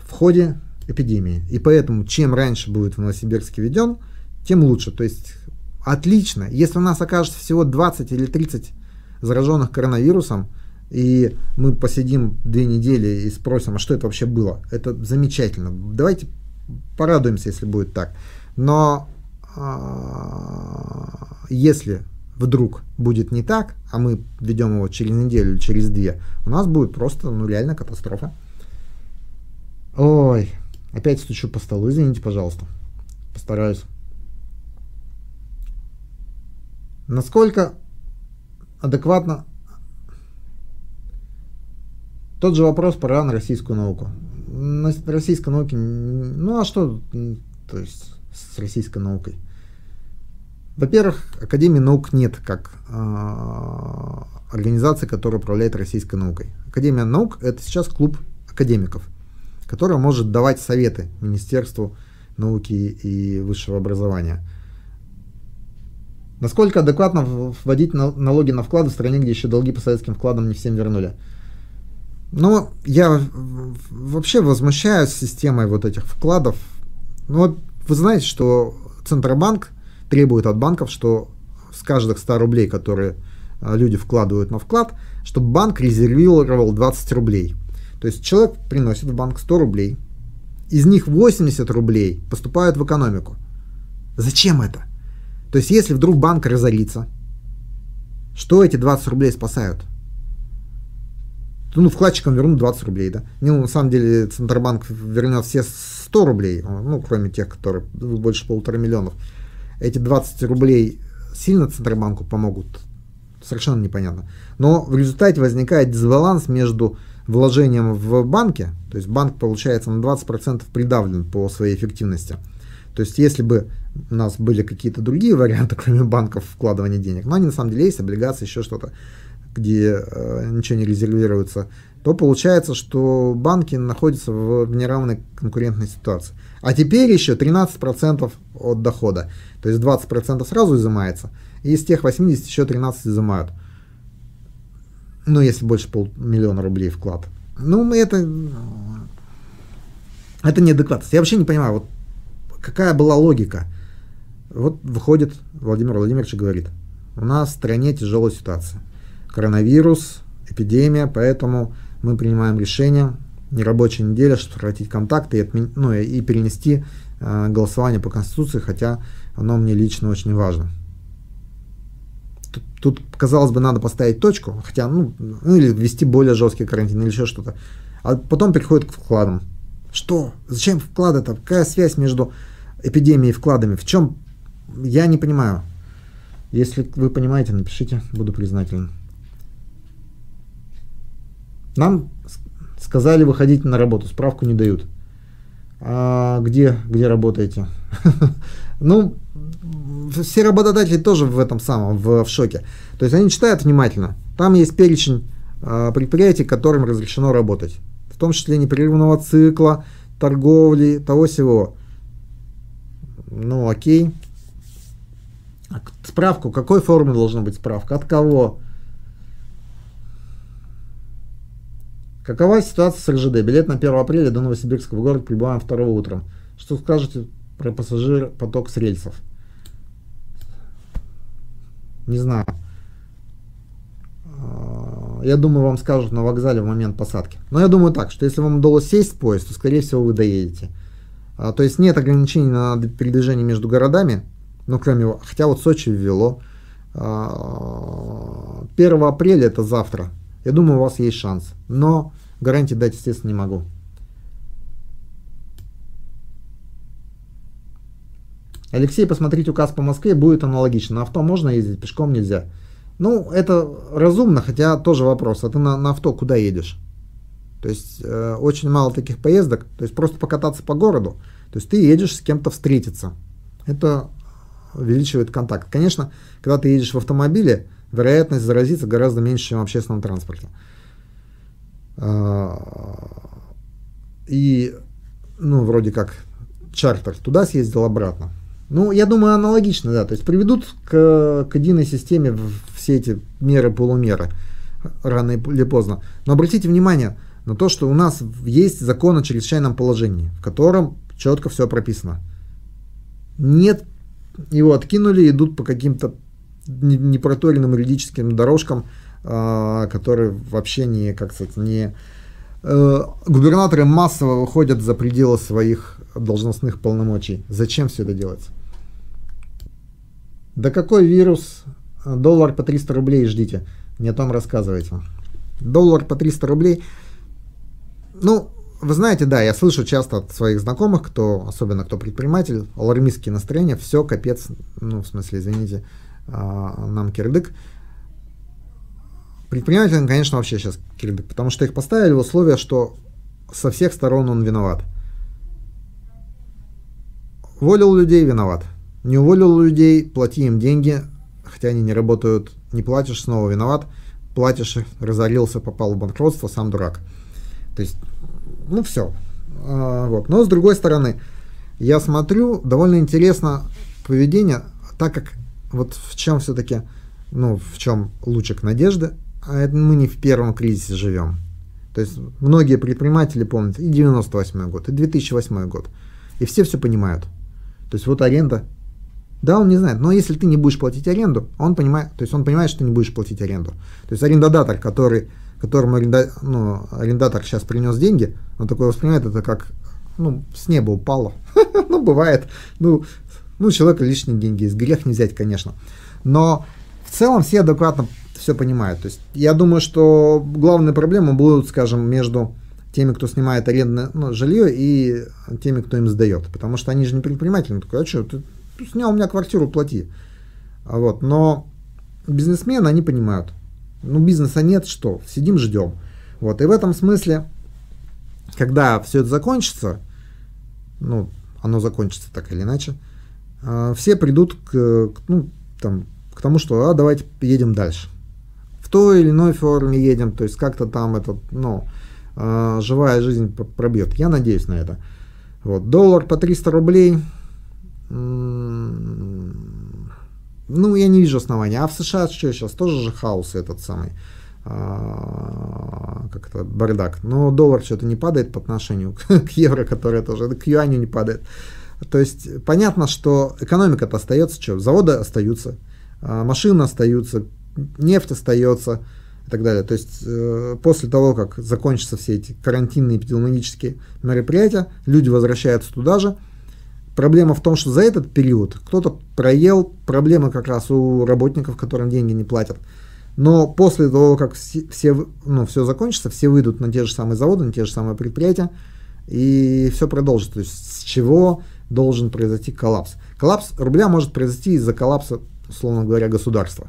в ходе эпидемии. И поэтому, чем раньше будет в Новосибирске введен, тем лучше. То есть отлично. Если у нас окажется всего 20 или 30 зараженных коронавирусом, и мы посидим две недели и спросим, а что это вообще было, это замечательно. Давайте порадуемся, если будет так. Но а, если вдруг будет не так, а мы ведем его через неделю через две, у нас будет просто ну, реально катастрофа. Ой, опять стучу по столу, извините, пожалуйста. Постараюсь. Насколько адекватно тот же вопрос про российскую науку. На российской науке, ну а что, то есть с российской наукой? Во-первых, Академии наук нет как э, организации, которая управляет российской наукой. Академия наук это сейчас клуб академиков, который может давать советы Министерству науки и высшего образования. Насколько адекватно вводить налоги на вклады в стране, где еще долги по советским вкладам не всем вернули? Ну, я вообще возмущаюсь системой вот этих вкладов. Ну, вот вы знаете, что Центробанк требует от банков, что с каждых 100 рублей, которые а, люди вкладывают на вклад, чтобы банк резервировал 20 рублей. То есть человек приносит в банк 100 рублей, из них 80 рублей поступают в экономику. Зачем это? То есть, если вдруг банк разорится, что эти 20 рублей спасают? Ну, вкладчикам вернут 20 рублей, да. Ну, на самом деле, Центробанк вернет все 100 рублей, ну, кроме тех, которые больше полутора миллионов. Эти 20 рублей сильно Центробанку помогут? Совершенно непонятно. Но в результате возникает дисбаланс между вложением в банке, то есть банк получается на 20% придавлен по своей эффективности – то есть, если бы у нас были какие-то другие варианты, кроме банков вкладывания денег, но они на самом деле есть, облигации, еще что-то, где э, ничего не резервируется, то получается, что банки находятся в, неравной конкурентной ситуации. А теперь еще 13% от дохода. То есть 20% сразу изымается, и из тех 80 еще 13 изымают. Ну, если больше полмиллиона рублей вклад. Ну, это, это неадекватность. Я вообще не понимаю, вот какая была логика? Вот выходит Владимир Владимирович и говорит, у нас в стране тяжелая ситуация. Коронавирус, эпидемия, поэтому мы принимаем решение нерабочая неделя, сократить контакты и, отмен... ну, и перенести э, голосование по Конституции, хотя оно мне лично очень важно. Тут, тут, казалось бы, надо поставить точку, хотя, ну, ну, или ввести более жесткий карантин, или еще что-то. А потом переходит к вкладам. Что? Зачем вклады-то? Какая связь между эпидемией вкладами. В чем? Я не понимаю. Если вы понимаете, напишите, буду признателен. Нам сказали выходить на работу, справку не дают. А где, где работаете? ну, все работодатели тоже в этом самом, в, в шоке. То есть они читают внимательно. Там есть перечень э, предприятий, которым разрешено работать. В том числе непрерывного цикла, торговли, того всего. Ну, окей. А справку, какой формы должна быть справка? От кого? Какова ситуация с РЖД? Билет на 1 апреля до Новосибирска в город прибываем 2 утром. Что скажете про пассажир поток с рельсов? Не знаю. А, я думаю, вам скажут на вокзале в момент посадки. Но я думаю так, что если вам удалось сесть в поезд, то, скорее всего, вы доедете. А, то есть нет ограничений на передвижение между городами, ну, кроме, хотя вот Сочи ввело. 1 а, апреля это завтра. Я думаю, у вас есть шанс. Но гарантии дать, естественно, не могу. Алексей, посмотрите указ по Москве, будет аналогично. На авто можно ездить, пешком нельзя. Ну, это разумно, хотя тоже вопрос. А ты на, на авто куда едешь? То есть э, очень мало таких поездок. То есть просто покататься по городу. То есть ты едешь с кем-то встретиться. Это увеличивает контакт. Конечно, когда ты едешь в автомобиле, вероятность заразиться гораздо меньше, чем в общественном транспорте. А, и, ну, вроде как чартер туда съездил, обратно. Ну, я думаю, аналогично, да. То есть приведут к, к единой системе все эти меры-полумеры рано или поздно. Но обратите внимание на то, что у нас есть закон о чрезвычайном положении, в котором четко все прописано. Нет, его откинули, идут по каким-то непроторенным юридическим дорожкам, э, которые вообще не, как сказать, не... Э, губернаторы массово выходят за пределы своих должностных полномочий. Зачем все это делается? Да какой вирус? Доллар по 300 рублей ждите. Не о том рассказывайте. Доллар по 300 рублей. Ну, вы знаете, да, я слышу часто от своих знакомых, кто, особенно кто предприниматель, алармистские настроения, все, капец, ну, в смысле, извините, а, нам кирдык. Предпринимателям, конечно, вообще сейчас кирдык, потому что их поставили в условия, что со всех сторон он виноват. Уволил людей, виноват. Не уволил людей, плати им деньги, хотя они не работают, не платишь, снова виноват. Платишь, разорился, попал в банкротство, сам дурак. То есть, ну все. А, вот. Но с другой стороны, я смотрю, довольно интересно поведение, так как вот в чем все-таки, ну, в чем лучик надежды, а это мы не в первом кризисе живем. То есть многие предприниматели помнят и 98 год, и 2008 год. И все все понимают. То есть вот аренда да, он не знает. Но если ты не будешь платить аренду, он понимает, то есть он понимает, что ты не будешь платить аренду. То есть арендодатор, который, которому аренда, ну, арендатор сейчас принес деньги, он такой воспринимает это как ну, с неба упало. ну, бывает. Ну, ну, у человека лишние деньги есть. Грех не взять, конечно. Но в целом все адекватно все понимают. То есть я думаю, что главные проблемы будут, скажем, между теми, кто снимает арендное ну, жилье, и теми, кто им сдает. Потому что они же не предприниматели. такой, а что, ты снял у меня квартиру, плати. А вот, но бизнесмены, они понимают, ну бизнеса нет, что, сидим, ждем. Вот, и в этом смысле, когда все это закончится, ну, оно закончится так или иначе, все придут к, ну, там, к тому, что а, давайте едем дальше. В той или иной форме едем, то есть как-то там этот, ну, э, живая жизнь пробьет. Я надеюсь на это. Вот, доллар по 300 рублей, ну, я не вижу основания. А в США что сейчас? Тоже же хаос этот самый. А, как это, бардак. Но доллар что-то не падает по отношению к евро, которое тоже, к юаню не падает. То есть понятно, что экономика-то остается, что заводы остаются, а, машины остаются, нефть остается и так далее. То есть э, после того, как закончатся все эти карантинные эпидемиологические мероприятия, люди возвращаются туда же, Проблема в том, что за этот период кто-то проел, проблемы как раз у работников, которым деньги не платят. Но после того, как все, все, ну, все закончится, все выйдут на те же самые заводы, на те же самые предприятия, и все продолжится. То есть с чего должен произойти коллапс? Коллапс рубля может произойти из-за коллапса, условно говоря, государства.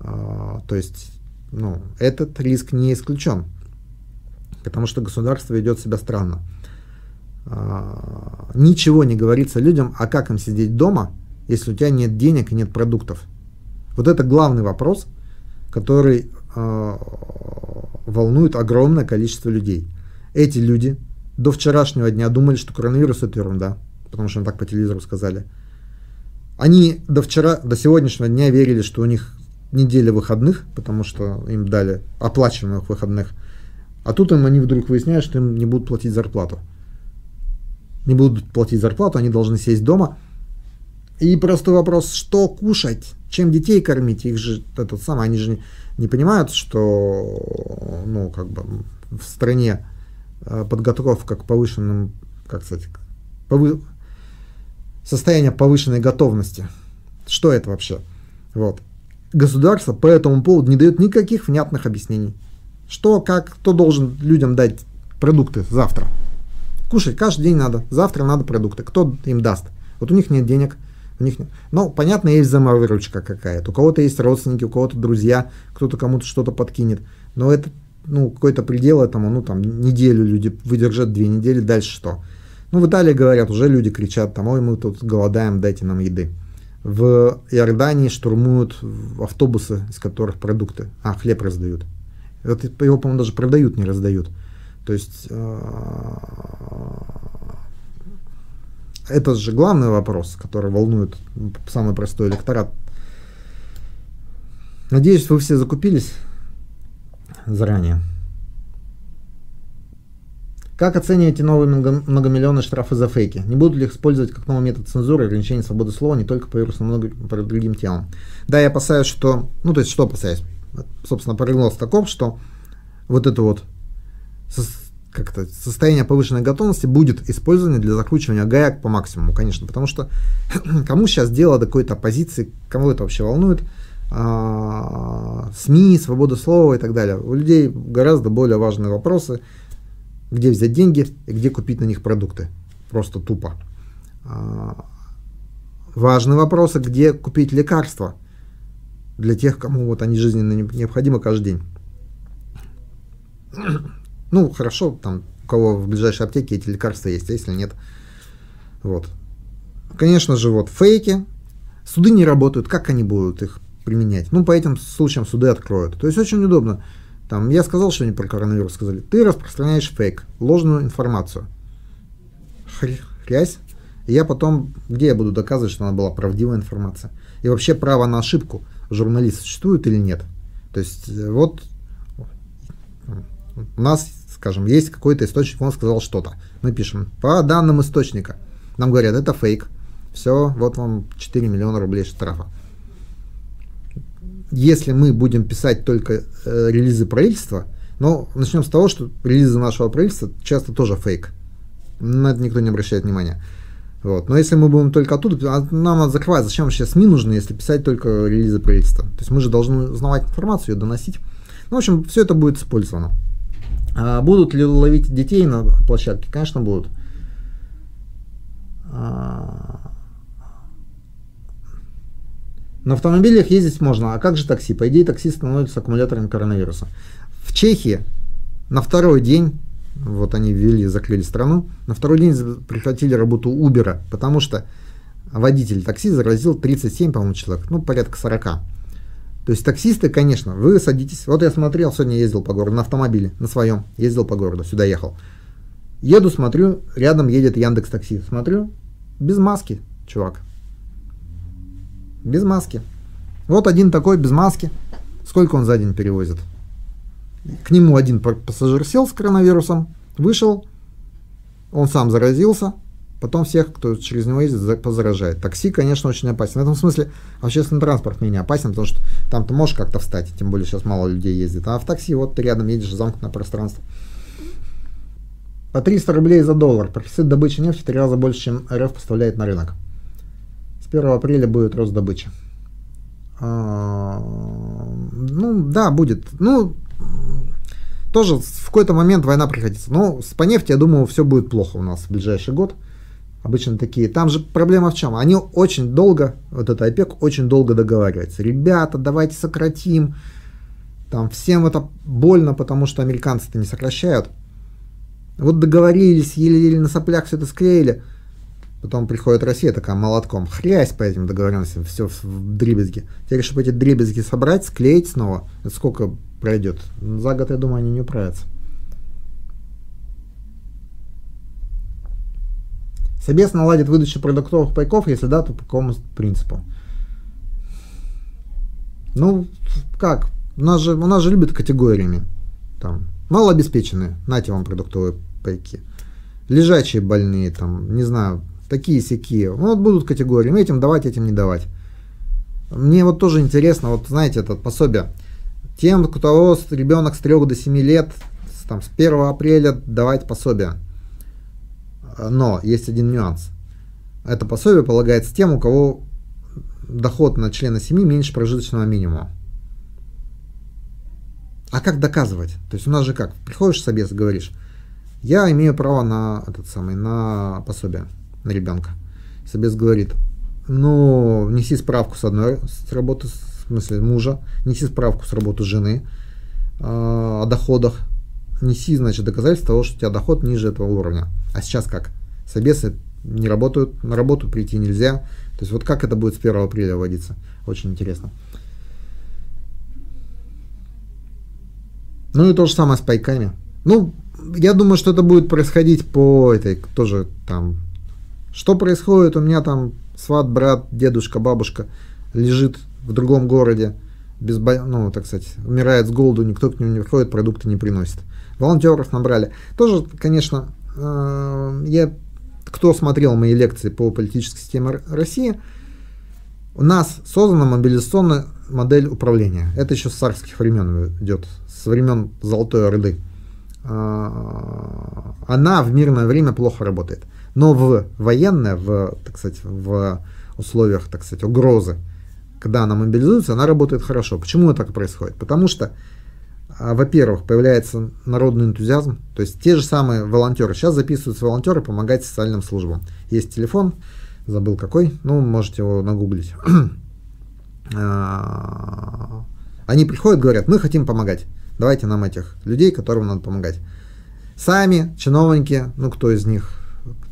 А, то есть ну, этот риск не исключен, потому что государство ведет себя странно. А, ничего не говорится людям, а как им сидеть дома, если у тебя нет денег и нет продуктов. Вот это главный вопрос, который э, волнует огромное количество людей. Эти люди до вчерашнего дня думали, что коронавирус это ерунда, потому что им так по телевизору сказали. Они до вчера, до сегодняшнего дня верили, что у них неделя выходных, потому что им дали оплачиваемых выходных. А тут им они вдруг выясняют, что им не будут платить зарплату. Не будут платить зарплату, они должны сесть дома. И просто вопрос, что кушать, чем детей кормить. Их же этот самый, они же не, не понимают, что ну, как бы в стране э, подготовка к повышенным, как сказать, повы... состояние повышенной готовности. Что это вообще? Вот. Государство по этому поводу не дает никаких внятных объяснений. Что, как, кто должен людям дать продукты завтра? Кушать каждый день надо. Завтра надо продукты. Кто им даст? Вот у них нет денег. У них нет. Ну, понятно, есть взаимовыручка какая-то. У кого-то есть родственники, у кого-то друзья, кто-то кому-то что-то подкинет. Но это, ну, какой-то предел этому, ну, там, неделю люди выдержат, две недели, дальше что? Ну, в Италии говорят, уже люди кричат, там, ой, мы тут голодаем, дайте нам еды. В Иордании штурмуют автобусы, из которых продукты, а, хлеб раздают. Это, его, по-моему, даже продают, не раздают. То есть э, это же главный вопрос, который волнует самый простой электорат. Надеюсь, вы все закупились заранее. Как оцениваете новые многомиллионные штрафы за фейки? Не будут ли их использовать как новый метод цензуры и ограничения свободы слова не только по вирусу, но и по другим темам? Да, я опасаюсь, что... Ну, то есть, что опасаюсь? Собственно, прогноз таков, что вот это вот как-то состояние повышенной готовности будет использовано для закручивания гаек по максимуму, конечно, потому что кому сейчас дело до какой-то оппозиции, кому это вообще волнует, а, СМИ, свобода слова и так далее. У людей гораздо более важные вопросы, где взять деньги и где купить на них продукты. Просто тупо. А, важные вопросы, где купить лекарства для тех, кому вот они жизненно необходимы каждый день. Ну, хорошо, там у кого в ближайшей аптеке эти лекарства есть, а если нет. Вот. Конечно же, вот фейки. Суды не работают, как они будут их применять? Ну, по этим случаям суды откроют. То есть очень удобно. Там, я сказал что-нибудь про коронавирус, сказали, ты распространяешь фейк, ложную информацию. Хрясь. И я потом, где я буду доказывать, что она была правдивая информация? И вообще право на ошибку журналист существует или нет? То есть э, вот у нас скажем, есть какой-то источник, он сказал что-то. Мы пишем, по данным источника. Нам говорят, это фейк. Все, вот вам 4 миллиона рублей штрафа. Если мы будем писать только э, релизы правительства, но начнем с того, что релизы нашего правительства часто тоже фейк. На это никто не обращает внимания. Вот. Но если мы будем только оттуда, а нам надо закрывать. Зачем вообще СМИ нужны, если писать только релизы правительства? То есть мы же должны узнавать информацию, ее доносить. Ну, в общем, все это будет использовано. А будут ли ловить детей на площадке? Конечно, будут. А... На автомобилях ездить можно, а как же такси? По идее, такси становится аккумулятором коронавируса. В Чехии на второй день, вот они ввели, закрыли страну, на второй день прекратили работу Uber, потому что водитель такси заразил 37, по-моему, человек, ну, порядка 40. То есть таксисты, конечно, вы садитесь. Вот я смотрел, сегодня ездил по городу на автомобиле, на своем, ездил по городу, сюда ехал. Еду, смотрю, рядом едет Яндекс Такси. Смотрю, без маски, чувак. Без маски. Вот один такой без маски. Сколько он за день перевозит? К нему один пассажир сел с коронавирусом, вышел, он сам заразился, потом всех, кто через него ездит, позаражает. Такси, конечно, очень опасен. В этом смысле общественный транспорт менее опасен, потому что там ты можешь как-то встать, тем более сейчас мало людей ездит. А в такси вот ты рядом едешь, замкнутое пространство. По 300 рублей за доллар. Профицит добычи нефти в три раза больше, чем РФ поставляет на рынок. С 1 апреля будет рост добычи. А, ну, да, будет. Ну, тоже в какой-то момент война прекратится. Но по нефти, я думаю, все будет плохо у нас в ближайший год обычно такие. Там же проблема в чем? Они очень долго, вот это ОПЕК очень долго договаривается. Ребята, давайте сократим. Там всем это больно, потому что американцы это не сокращают. Вот договорились, еле-еле на соплях все это склеили. Потом приходит Россия такая молотком, хрясь по этим договоренностям, все в дребезги. Теперь, чтобы эти дребезги собрать, склеить снова, это сколько пройдет? За год, я думаю, они не управятся. Собес наладит выдачу продуктовых пайков, если да, то по какому принципу? Ну, как? У нас же, у нас же любят категориями. Там. Малообеспеченные, нате вам продуктовые пайки. Лежачие больные, там, не знаю, такие сякие. Ну, вот будут категории, мы этим давать, этим не давать. Мне вот тоже интересно, вот знаете, это пособие. Тем, у кого ребенок с 3 до 7 лет, там, с 1 апреля давать пособие. Но есть один нюанс. Это пособие полагается тем, у кого доход на члена семьи меньше прожиточного минимума. А как доказывать? То есть у нас же как? Приходишь в собес говоришь, я имею право на этот самый, на пособие, на ребенка. Собес говорит, ну, неси справку с одной, с работы, в смысле мужа, неси справку с работы жены э, о доходах, неси, значит, доказательство того, что у тебя доход ниже этого уровня. А сейчас как? Собесы не работают, на работу прийти нельзя. То есть вот как это будет с 1 апреля вводиться? Очень интересно. Ну и то же самое с пайками. Ну, я думаю, что это будет происходить по этой тоже там. Что происходит? У меня там сват, брат, дедушка, бабушка лежит в другом городе, без, ну, так сказать, умирает с голоду, никто к нему не приходит, продукты не приносит. Волонтеров набрали. Тоже, конечно, э, я, кто смотрел мои лекции по политической системе России, у нас создана мобилизационная модель управления. Это еще с царских времен идет, с времен Золотой Орды. А, она в мирное время плохо работает. Но в военное, в, так сказать, в условиях, так сказать, угрозы, когда она мобилизуется, она работает хорошо. Почему так происходит? Потому что, а, во-первых, появляется народный энтузиазм, то есть те же самые волонтеры. Сейчас записываются волонтеры помогать социальным службам. Есть телефон, забыл какой, ну, можете его нагуглить. А, они приходят, говорят, мы хотим помогать. Давайте нам этих людей, которым надо помогать. Сами чиновники, ну кто из них,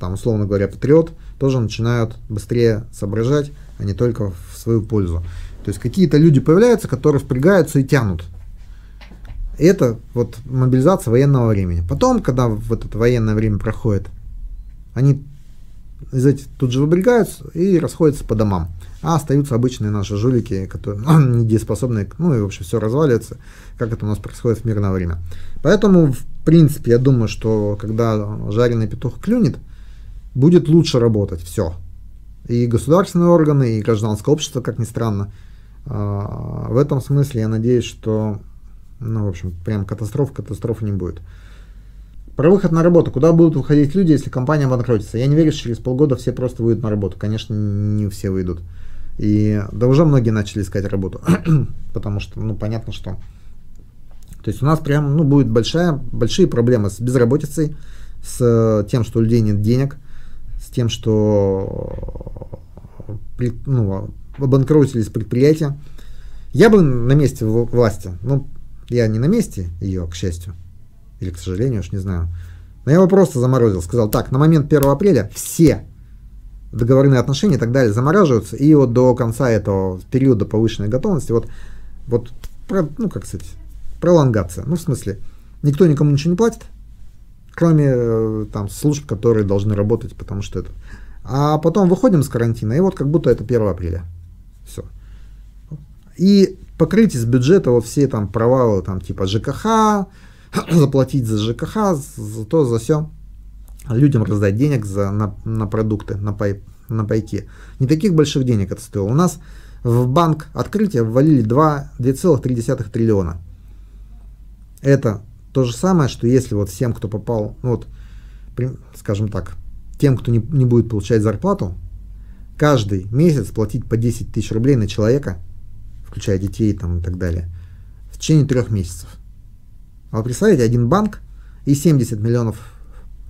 там условно говоря, патриот, тоже начинают быстрее соображать, а не только в свою пользу. То есть какие-то люди появляются, которые впрягаются и тянут. Это вот мобилизация военного времени. Потом, когда вот это военное время проходит, они из этих тут же выбегаются и расходятся по домам. А остаются обычные наши жулики, которые ну, недееспособны, ну и вообще все разваливается, как это у нас происходит в мирное время. Поэтому, в принципе, я думаю, что когда жареный петух клюнет, будет лучше работать все. И государственные органы, и гражданское общество, как ни странно. А, в этом смысле я надеюсь, что, ну, в общем, прям катастроф, катастрофы не будет. Про выход на работу. Куда будут выходить люди, если компания банкротится? Я не верю, что через полгода все просто выйдут на работу. Конечно, не все выйдут. И да уже многие начали искать работу. Потому что, ну, понятно, что. То есть у нас прям, ну, будет большая, большие проблемы с безработицей, с тем, что у людей нет денег, с тем, что ну, обанкротились предприятия. Я бы на месте власти, ну, я не на месте ее, к счастью, или к сожалению, уж не знаю. Но я его просто заморозил, сказал, так, на момент 1 апреля все договорные отношения и так далее замораживаются, и вот до конца этого периода повышенной готовности, вот, вот ну, как сказать, пролонгация. Ну, в смысле, никто никому ничего не платит, кроме э, там служб, которые должны работать, потому что это... А потом выходим с карантина, и вот как будто это 1 апреля. Все. И покрыть из бюджета вот все там провалы, там типа ЖКХ, заплатить за ЖКХ, за то, за все, людям раздать денег за, на, на продукты, на, пай, на пайки. Не таких больших денег это стоило. У нас в банк открытия ввалили 2,3 триллиона. Это то же самое, что если вот всем, кто попал, ну вот, скажем так, тем, кто не, не будет получать зарплату, каждый месяц платить по 10 тысяч рублей на человека, включая детей там, и так далее, в течение трех месяцев. А вы представляете, один банк и 70 миллионов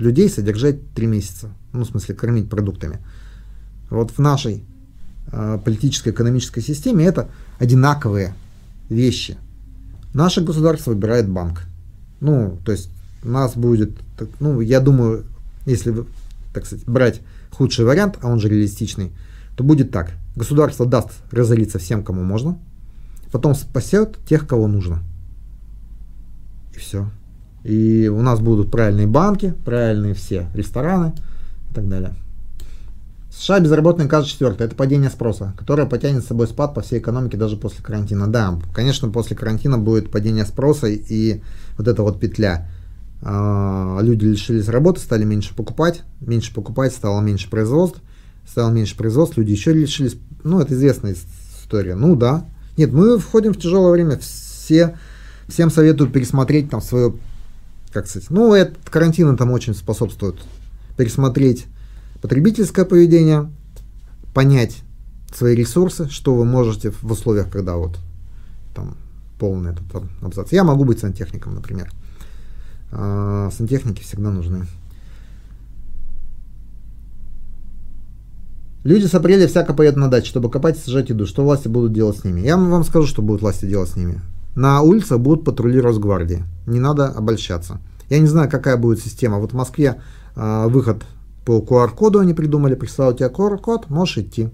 людей содержать 3 месяца. Ну, в смысле, кормить продуктами. Вот в нашей э, политической экономической системе это одинаковые вещи. Наше государство выбирает банк. Ну, то есть нас будет, ну, я думаю, если, так сказать, брать худший вариант, а он же реалистичный, то будет так. Государство даст разориться всем, кому можно, потом спасет тех, кого нужно все. И у нас будут правильные банки, правильные все рестораны и так далее. США безработный каждый четвертый. Это падение спроса, которое потянет с собой спад по всей экономике даже после карантина. Да, конечно, после карантина будет падение спроса и вот эта вот петля. А, люди лишились работы, стали меньше покупать, меньше покупать, стало меньше производств, стало меньше производств, люди еще лишились. Ну, это известная история. Ну да. Нет, мы входим в тяжелое время. Все, всем советую пересмотреть там свое, как сказать, ну, этот карантин там очень способствует. Пересмотреть потребительское поведение, понять свои ресурсы, что вы можете в условиях, когда вот там полный этот абзац. Я могу быть сантехником, например. А, сантехники всегда нужны. Люди с апреля всяко поедут на дачу, чтобы копать и сажать еду. Что власти будут делать с ними? Я вам скажу, что будут власти делать с ними. На улицах будут патрули Росгвардии. Не надо обольщаться. Я не знаю, какая будет система. Вот в Москве э, выход по QR-коду они придумали. Прислал тебе QR-код, можешь идти.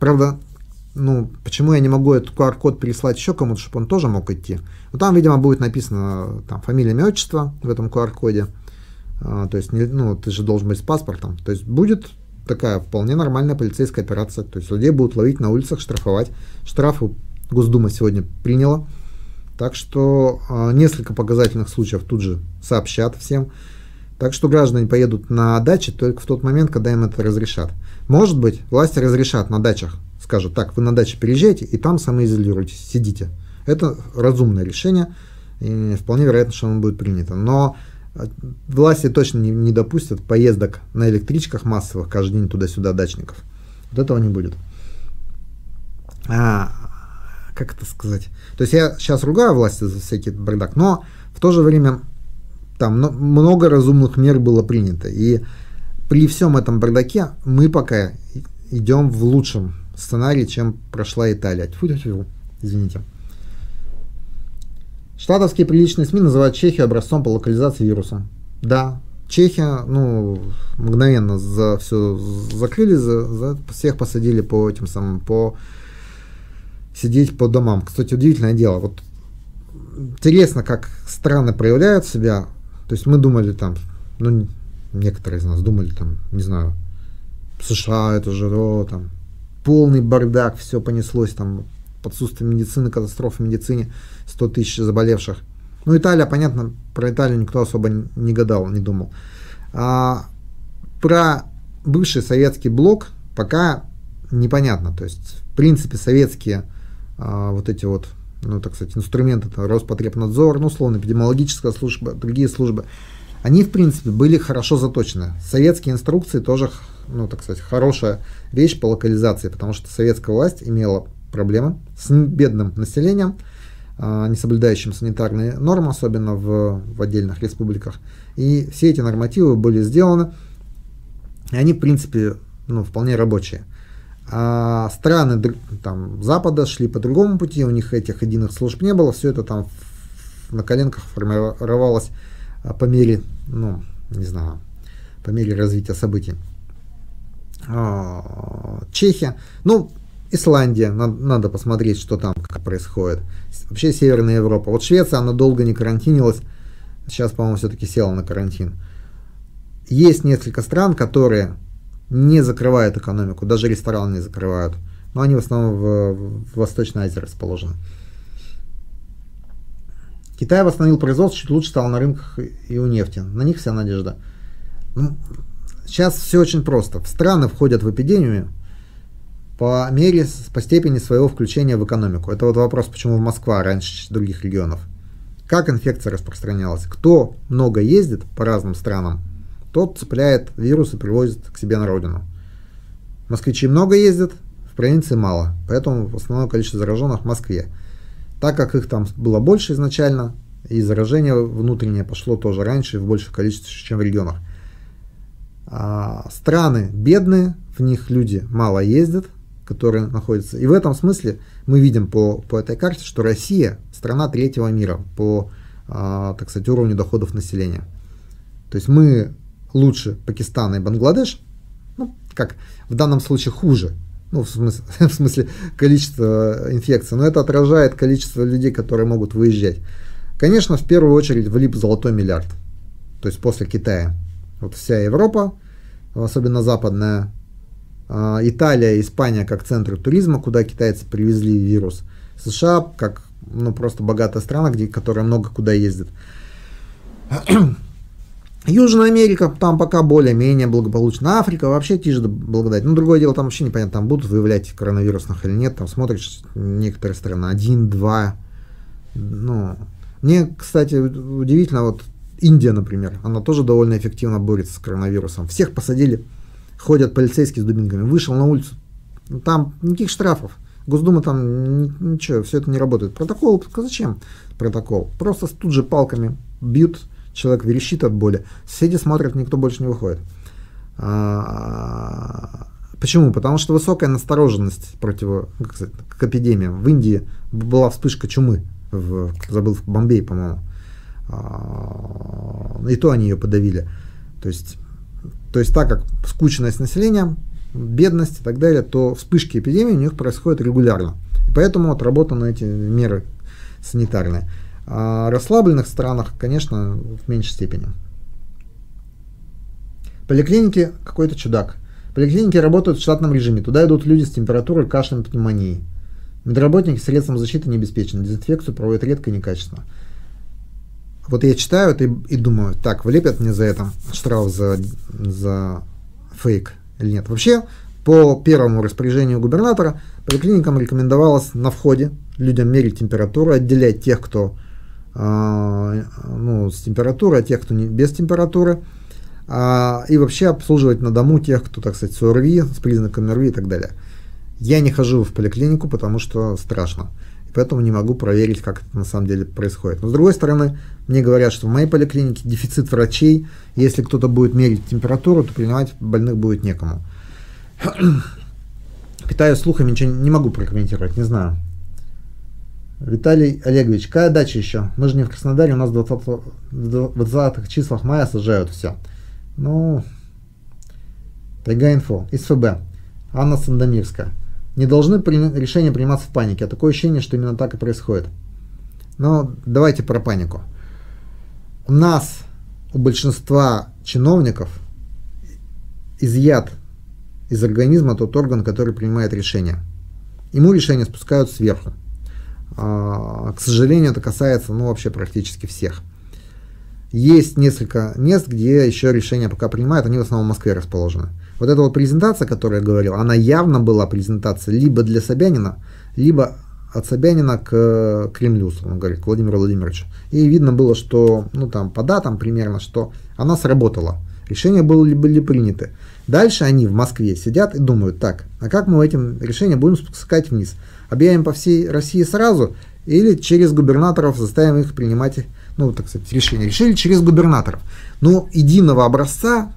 Правда, ну, почему я не могу этот QR-код переслать еще кому-то, чтобы он тоже мог идти? Ну, там, видимо, будет написано там фамилия, имя, отчество в этом QR-коде. А, то есть, не, ну, ты же должен быть с паспортом. То есть, будет такая вполне нормальная полицейская операция. То есть людей будут ловить на улицах, штрафовать. Штрафы Госдума сегодня приняла. Так что э, несколько показательных случаев тут же сообщат всем. Так что граждане поедут на дачи только в тот момент, когда им это разрешат. Может быть, власти разрешат на дачах. Скажут, так, вы на даче переезжаете и там самоизолируйтесь, сидите. Это разумное решение. И вполне вероятно, что оно будет принято. Но Власти точно не, не допустят поездок на электричках массовых каждый день туда-сюда дачников. Вот этого не будет. А, как это сказать? То есть я сейчас ругаю власти за всякий бардак, но в то же время там много разумных мер было принято. И при всем этом бардаке мы пока идем в лучшем сценарии, чем прошла Италия. Тьфу -тьфу -тьфу. Извините. Штатовские приличные СМИ называют Чехию образцом по локализации вируса. Да, Чехия, ну, мгновенно за все закрыли, за, за всех посадили по этим самым, по сидеть по домам. Кстати, удивительное дело. Вот интересно, как страны проявляют себя. То есть мы думали там, ну, некоторые из нас думали там, не знаю, США это же, о, там, полный бардак, все понеслось там, отсутствие медицины, катастрофа в медицине, 100 тысяч заболевших. Ну, Италия, понятно, про Италию никто особо не гадал, не думал. А, про бывший советский блок пока непонятно. То есть, в принципе, советские а, вот эти вот, ну, так сказать, инструменты, это Роспотребнадзор, ну, условно, эпидемиологическая служба, другие службы, они, в принципе, были хорошо заточены. Советские инструкции тоже, ну, так сказать, хорошая вещь по локализации, потому что советская власть имела проблемы с бедным населением, а, не соблюдающим санитарные нормы, особенно в, в отдельных республиках. И все эти нормативы были сделаны, и они, в принципе, ну, вполне рабочие. А страны там, Запада шли по другому пути, у них этих единых служб не было, все это там на коленках формировалось а, по мере, ну, не знаю, по мере развития событий. А, Чехия, ну, Исландия, надо, надо посмотреть, что там как происходит. Вообще Северная Европа. Вот Швеция, она долго не карантинилась, сейчас, по-моему, все-таки села на карантин. Есть несколько стран, которые не закрывают экономику, даже рестораны не закрывают. Но они в основном в, в Восточной Азии расположены. Китай восстановил производство, чуть лучше стал на рынках и у нефти. На них вся надежда. Ну, сейчас все очень просто. В страны входят в эпидемию, по мере, по степени своего включения в экономику. Это вот вопрос, почему Москва раньше других регионов. Как инфекция распространялась? Кто много ездит по разным странам, тот цепляет вирус и привозит к себе на родину. Москвичи много ездят, в провинции мало, поэтому основное количество зараженных в Москве. Так как их там было больше изначально, и заражение внутреннее пошло тоже раньше в большем количестве, чем в регионах. А страны бедные, в них люди мало ездят, которые находятся. И в этом смысле мы видим по, по этой карте, что Россия страна третьего мира по, а, так сказать, уровню доходов населения. То есть мы лучше Пакистана и Бангладеш, ну, как в данном случае хуже, ну, в смысле, в смысле количество инфекций, но это отражает количество людей, которые могут выезжать. Конечно, в первую очередь влип золотой миллиард, то есть после Китая. Вот вся Европа, особенно западная, А, Италия, Испания как центры туризма, куда китайцы привезли вирус. США как ну, просто богатая страна, где, которая много куда ездит. Южная Америка, там пока более-менее благополучно. Африка вообще тише благодать. Ну, другое дело, там вообще непонятно, там будут выявлять коронавирусных или нет. Там смотришь некоторые страны, один, два. Ну, мне, кстати, удивительно, вот Индия, например, она тоже довольно эффективно борется с коронавирусом. Всех посадили, ходят полицейские с дубинками. Вышел на улицу, там никаких штрафов. Госдума там ничего, все это не работает. Протокол, зачем протокол? Просто тут же палками бьют человек верещит от боли, соседи смотрят, никто больше не выходит. А, почему? Потому что высокая настороженность против, как сказать, к эпидемиям. В Индии была вспышка чумы, в, забыл, в Бомбее, по-моему. А, и то они ее подавили. То есть, то есть так как скучность населения, бедность и так далее, то вспышки эпидемии у них происходят регулярно. И поэтому отработаны эти меры санитарные. А расслабленных странах, конечно, в меньшей степени. Поликлиники какой-то чудак. Поликлиники работают в штатном режиме. Туда идут люди с температурой, кашлем, пневмонией. Медработники средством защиты не обеспечены. Дезинфекцию проводят редко и некачественно. Вот я читаю это и, и думаю, так, влепят мне за это штраф за, за фейк или нет. Вообще, по первому распоряжению губернатора, поликлиникам рекомендовалось на входе людям мерить температуру, отделять тех, кто ну, с температурой, а тех, кто не, без температуры, а, и вообще обслуживать на дому тех, кто, так сказать, с ОРВИ, с признаками ОРВИ и так далее. Я не хожу в поликлинику, потому что страшно. И поэтому не могу проверить, как это на самом деле происходит. Но с другой стороны, мне говорят, что в моей поликлинике дефицит врачей. Если кто-то будет мерить температуру, то принимать больных будет некому. Питаю слухами, ничего не могу прокомментировать, не знаю. Виталий Олегович, какая дача еще? Мы же не в Краснодаре, у нас в 20, 20 числах мая сажают все. Ну, Тайга-инфо, из ФБ, Анна Сандомирская. Не должны при, решения приниматься в панике. А такое ощущение, что именно так и происходит. Но давайте про панику. У нас, у большинства чиновников, изъят из организма тот орган, который принимает решение. Ему решения спускают сверху. А, к сожалению, это касается ну, вообще практически всех. Есть несколько мест, где еще решения пока принимают, они в основном в Москве расположены. Вот эта вот презентация, которую я говорил, она явно была презентация либо для Собянина, либо от Собянина к Кремлю, он говорит, к Владимиру Владимировичу. И видно было, что, ну там, по датам примерно, что она сработала. Решения были, были приняты. Дальше они в Москве сидят и думают, так, а как мы этим решением будем спускать вниз? Объявим по всей России сразу или через губернаторов заставим их принимать, ну, так сказать, решения. Решили через губернаторов. Но единого образца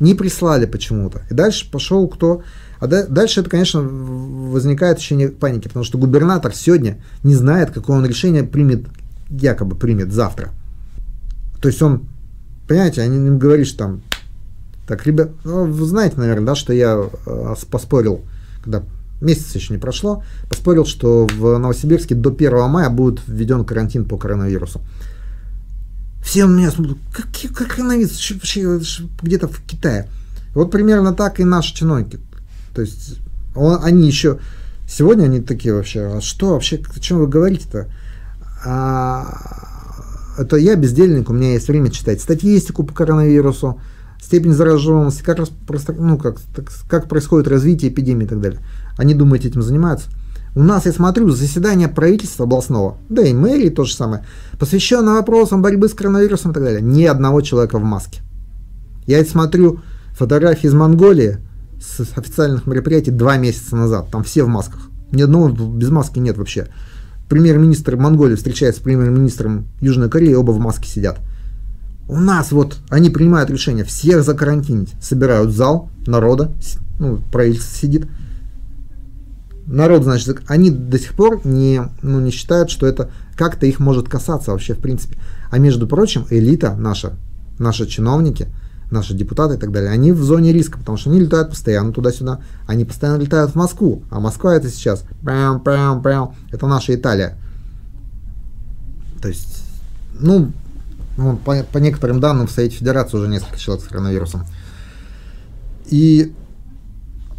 не прислали почему-то. И дальше пошел кто... А дальше это, конечно, возникает ощущение паники, потому что губернатор сегодня не знает, какое он решение примет, якобы примет завтра. То есть он, понимаете, они им что там так, ребят, ну, вы знаете, наверное, да, что я э, поспорил, когда месяц еще не прошло, поспорил, что в Новосибирске до 1 мая будет введен карантин по коронавирусу. Все у меня смотрят, как, как коронавирус, вообще где-то в Китае. Вот примерно так и наши чиновники. То есть он, они еще, сегодня они такие вообще, а что вообще, о чем вы говорите-то? А, это я бездельник, у меня есть время читать статистику по коронавирусу, степень зараженности, как, ну, как, так, как происходит развитие эпидемии и так далее. Они думают, этим занимаются. У нас, я смотрю, заседание правительства областного, да и мэрии то же самое, посвященное вопросам борьбы с коронавирусом и так далее. Ни одного человека в маске. Я смотрю фотографии из Монголии с официальных мероприятий два месяца назад. Там все в масках. Ни одного без маски нет вообще. Премьер-министр Монголии встречается с премьер-министром Южной Кореи, оба в маске сидят. У нас вот они принимают решение всех закарантинить, собирают зал народа, ну, правительство сидит. Народ, значит, они до сих пор не, ну, не считают, что это как-то их может касаться вообще в принципе. А между прочим, элита наша, наши чиновники, наши депутаты и так далее, они в зоне риска, потому что они летают постоянно туда-сюда, они постоянно летают в Москву, а Москва это сейчас, прям, прям, прям, это наша Италия. То есть, ну, ну, по, по некоторым данным в Совете Федерации уже несколько человек с коронавирусом. И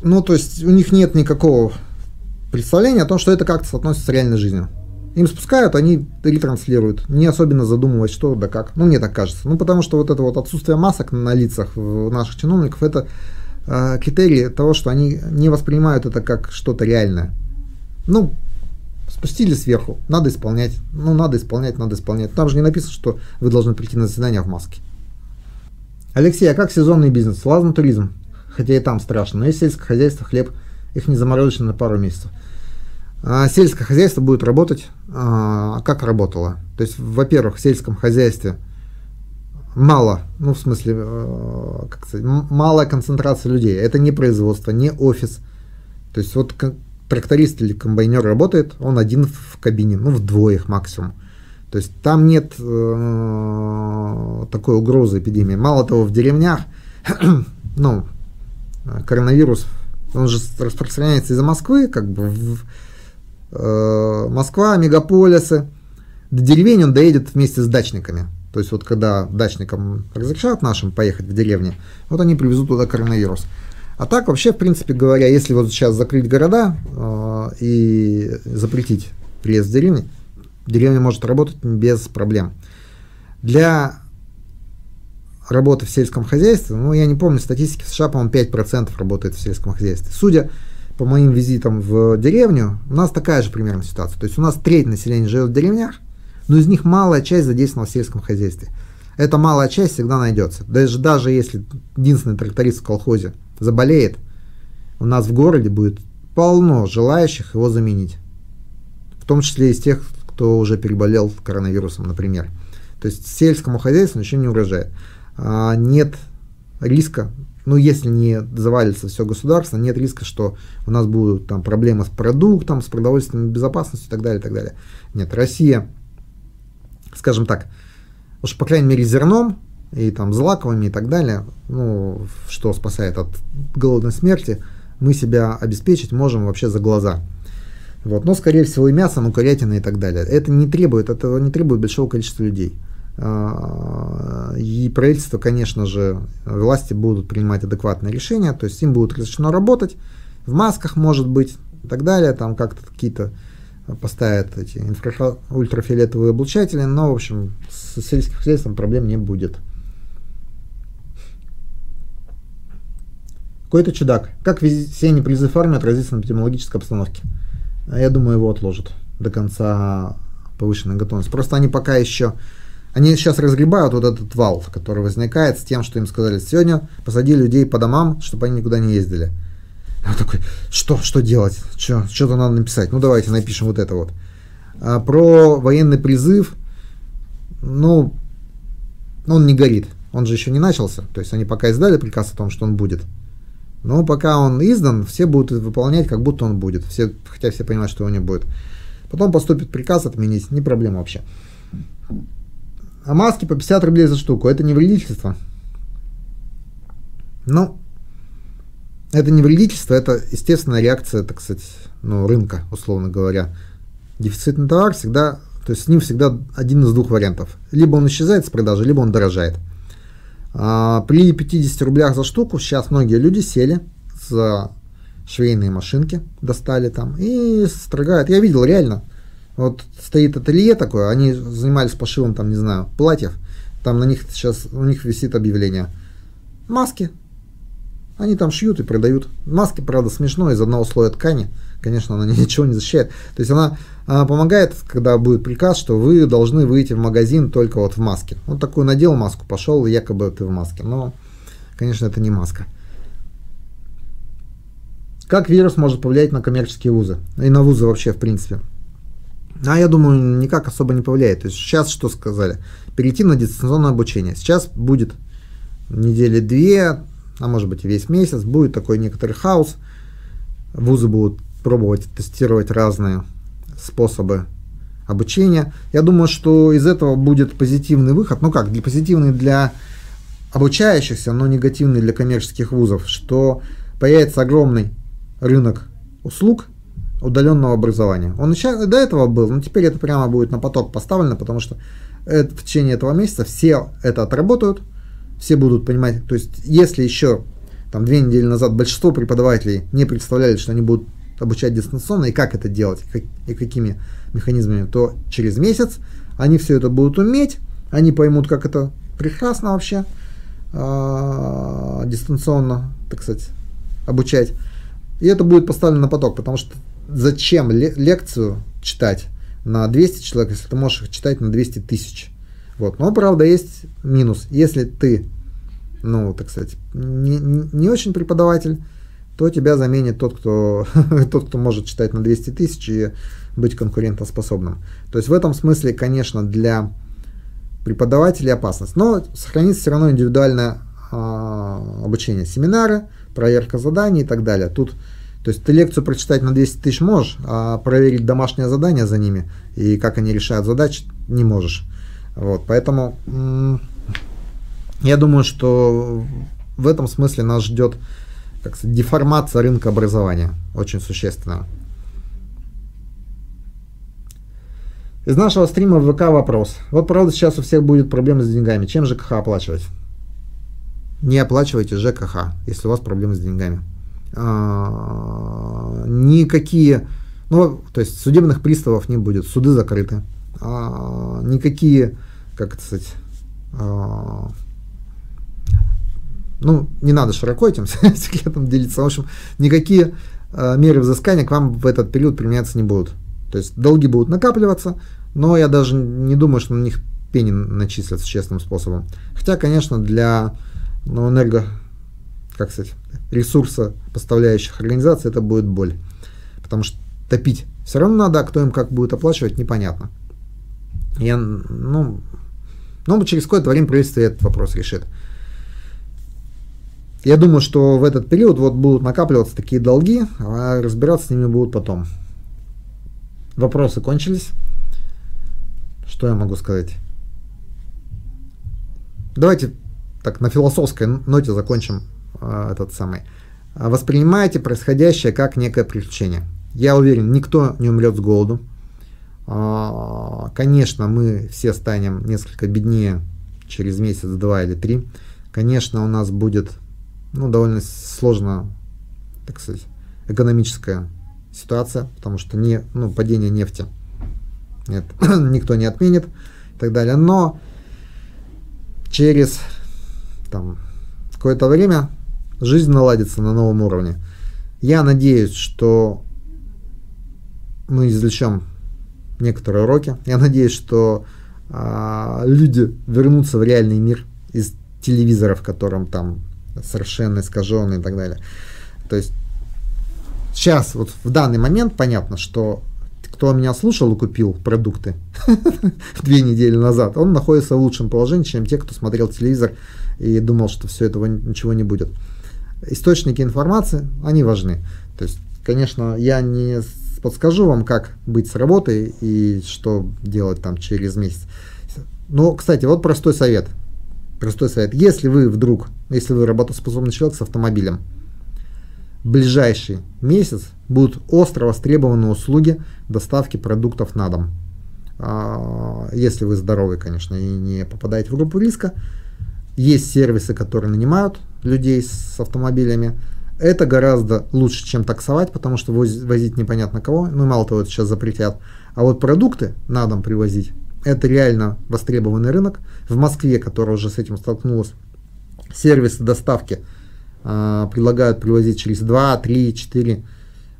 ну, то есть у них нет никакого представления о том, что это как-то соотносится с реальной жизнью. Им спускают, они ретранслируют, не особенно задумываясь, что да как. Ну, мне так кажется. Ну, потому что вот это вот отсутствие масок на лицах наших чиновников, это э, критерий того, что они не воспринимают это как что-то реальное. Ну, спустили сверху, надо исполнять. Ну, надо исполнять, надо исполнять. Там же не написано, что вы должны прийти на заседание в маске. Алексей, а как сезонный бизнес? Лазный туризм. Хотя и там страшно. Но есть сельское хозяйство, хлеб. Их не заморозишь на пару месяцев. А сельское хозяйство будет работать, а, как работало. То есть, во-первых, в сельском хозяйстве мало, ну, в смысле, э, как сказать, малая концентрация людей. Это не производство, не офис. То есть, вот тракторист или комбайнер работает, он один в кабине, ну, в двоих максимум. То есть там нет э, такой угрозы эпидемии. Мало того, в деревнях, ну, коронавирус, он же распространяется из-за Москвы, как бы в, э, Москва, мегаполисы. До деревень он доедет вместе с дачниками. То есть вот когда дачникам разрешают нашим поехать в деревню, вот они привезут туда коронавирус. А так вообще, в принципе говоря, если вот сейчас закрыть города э, и запретить приезд в деревни, деревня может работать без проблем. Для работы в сельском хозяйстве, ну, я не помню статистики, в США, по-моему, 5% работает в сельском хозяйстве. Судя по моим визитам в деревню, у нас такая же примерно ситуация. То есть у нас треть населения живет в деревнях, но из них малая часть задействована в сельском хозяйстве. Эта малая часть всегда найдется. Даже, даже если единственный тракторист в колхозе заболеет, у нас в городе будет полно желающих его заменить. В том числе из тех, кто уже переболел коронавирусом, например. То есть сельскому хозяйству ничего не угрожает. А, нет риска, ну если не завалится все государство, нет риска, что у нас будут там проблемы с продуктом, с продовольственной безопасностью и так далее, и так далее. Нет, Россия, скажем так, уж по крайней мере зерном и там злаковыми и так далее, ну, что спасает от голодной смерти, мы себя обеспечить можем вообще за глаза. Вот. Но, скорее всего, и мясом, и курятиной и так далее. Это не требует, этого не требует большого количества людей. И правительство, конечно же, власти будут принимать адекватные решения, то есть им будет разрешено работать, в масках, может быть, и так далее, там как-то какие-то поставят эти инфра ультрафиолетовые облучатели, но, в общем, с сельским хозяйством проблем не будет. Какой-то чудак. Как весенний призыв армии отразится на эпидемиологической обстановке? Я думаю, его отложат до конца повышенной готовности. Просто они пока еще они сейчас разгребают вот этот вал, который возникает с тем, что им сказали, сегодня посади людей по домам, чтобы они никуда не ездили. Я такой, что, что делать? Что, что-то надо написать. Ну, давайте напишем вот это вот. А про военный призыв, ну, он не горит. Он же еще не начался. То есть они пока издали приказ о том, что он будет. Но пока он издан, все будут выполнять, как будто он будет. Все, хотя все понимают, что его не будет. Потом поступит приказ отменить, не проблема вообще. А маски по 50 рублей за штуку. Это не вредительство? Ну, это не вредительство, это естественная реакция, так сказать, ну, рынка, условно говоря. Дефицитный товар всегда, то есть с ним всегда один из двух вариантов. Либо он исчезает с продажи, либо он дорожает. А, при 50 рублях за штуку сейчас многие люди сели за швейные машинки, достали там и строгают. Я видел реально, вот стоит ателье такое, они занимались пошивом, там, не знаю, платьев. Там на них сейчас, у них висит объявление. Маски. Они там шьют и продают. Маски, правда, смешно, из одного слоя ткани. Конечно, она ничего не защищает. То есть она, она помогает, когда будет приказ, что вы должны выйти в магазин только вот в маске. Вот такую надел маску, пошел, якобы ты в маске. Но, конечно, это не маска. Как вирус может повлиять на коммерческие вузы? И на вузы вообще, в принципе. А я думаю, никак особо не повлияет. То есть сейчас что сказали? Перейти на дистанционное обучение. Сейчас будет недели две, а может быть и весь месяц, будет такой некоторый хаос. Вузы будут пробовать тестировать разные способы обучения. Я думаю, что из этого будет позитивный выход. Ну как, для позитивный для обучающихся, но негативный для коммерческих вузов, что появится огромный рынок услуг, удаленного образования. Он еще до этого был, но теперь это прямо будет на поток поставлено, потому что это, в течение этого месяца все это отработают, все будут понимать, то есть если еще там две недели назад большинство преподавателей не представляли, что они будут обучать дистанционно и как это делать, как, и какими механизмами, то через месяц они все это будут уметь, они поймут, как это прекрасно вообще э, дистанционно, так сказать, обучать. И это будет поставлено на поток, потому что зачем лекцию читать на 200 человек, если ты можешь их читать на 200 тысяч? Вот. Но, правда, есть минус. Если ты, ну, так сказать, не, не очень преподаватель, то тебя заменит тот, кто, тот, кто может читать на 200 тысяч и быть конкурентоспособным. То есть в этом смысле, конечно, для преподавателей опасность. Но сохранится все равно индивидуальное а, обучение, семинары, проверка заданий и так далее. Тут, то есть ты лекцию прочитать на 200 тысяч можешь, а проверить домашнее задание за ними и как они решают задачи не можешь. Вот, поэтому я думаю, что в этом смысле нас ждет как сказать, деформация рынка образования, очень существенная. Из нашего стрима в ВК вопрос. Вот правда сейчас у всех будет проблемы с деньгами. Чем ЖКХ оплачивать? Не оплачивайте ЖКХ, если у вас проблемы с деньгами. А, никакие, ну, то есть судебных приставов не будет, суды закрыты. А, никакие, как это сказать, а, ну, не надо широко этим секретом делиться. В общем, никакие меры взыскания к вам в этот период применяться не будут. То есть долги будут накапливаться, но я даже не думаю, что на них пени начислятся честным способом. Хотя, конечно, для ну, энерго, как сказать, ресурса поставляющих организаций это будет боль. Потому что топить все равно надо, а кто им как будет оплачивать, непонятно. Я, ну, ну, через какое-то время правительство этот вопрос решит. Я думаю, что в этот период вот будут накапливаться такие долги, а разбираться с ними будут потом. Вопросы кончились. Что я могу сказать? Давайте так на философской ноте закончим этот самый. Воспринимайте происходящее как некое приключение. Я уверен, никто не умрет с голоду. Э, конечно, мы все станем несколько беднее через месяц, два или три. Конечно, у нас будет ну, довольно сложно, так сказать, экономическая ситуация, потому что не, ну, падение нефти нет, никто не отменит и так далее. Но через там, какое-то время жизнь наладится на новом уровне. Я надеюсь, что мы извлечем некоторые уроки. Я надеюсь, что а, люди вернутся в реальный мир из телевизоров, в котором там совершенно искаженный и так далее. То есть сейчас, вот в данный момент понятно, что кто меня слушал и купил продукты две недели назад, он находится в лучшем положении, чем те, кто смотрел телевизор и думал, что все этого ничего не будет. Источники информации, они важны. То есть, конечно, я не подскажу вам, как быть с работой и что делать там через месяц. Но, кстати, вот простой совет. Простой совет. Если вы вдруг, если вы работоспособный человек с автомобилем, в ближайший месяц будут остро востребованы услуги доставки продуктов на дом. А, если вы здоровы, конечно, и не попадаете в группу риска. Есть сервисы, которые нанимают людей с автомобилями. Это гораздо лучше, чем таксовать, потому что возить непонятно кого. Ну, мало того, это сейчас запретят. А вот продукты на дом привозить это реально востребованный рынок. В Москве, которая уже с этим столкнулась, сервисы доставки э, предлагают привозить через 2, 3, 4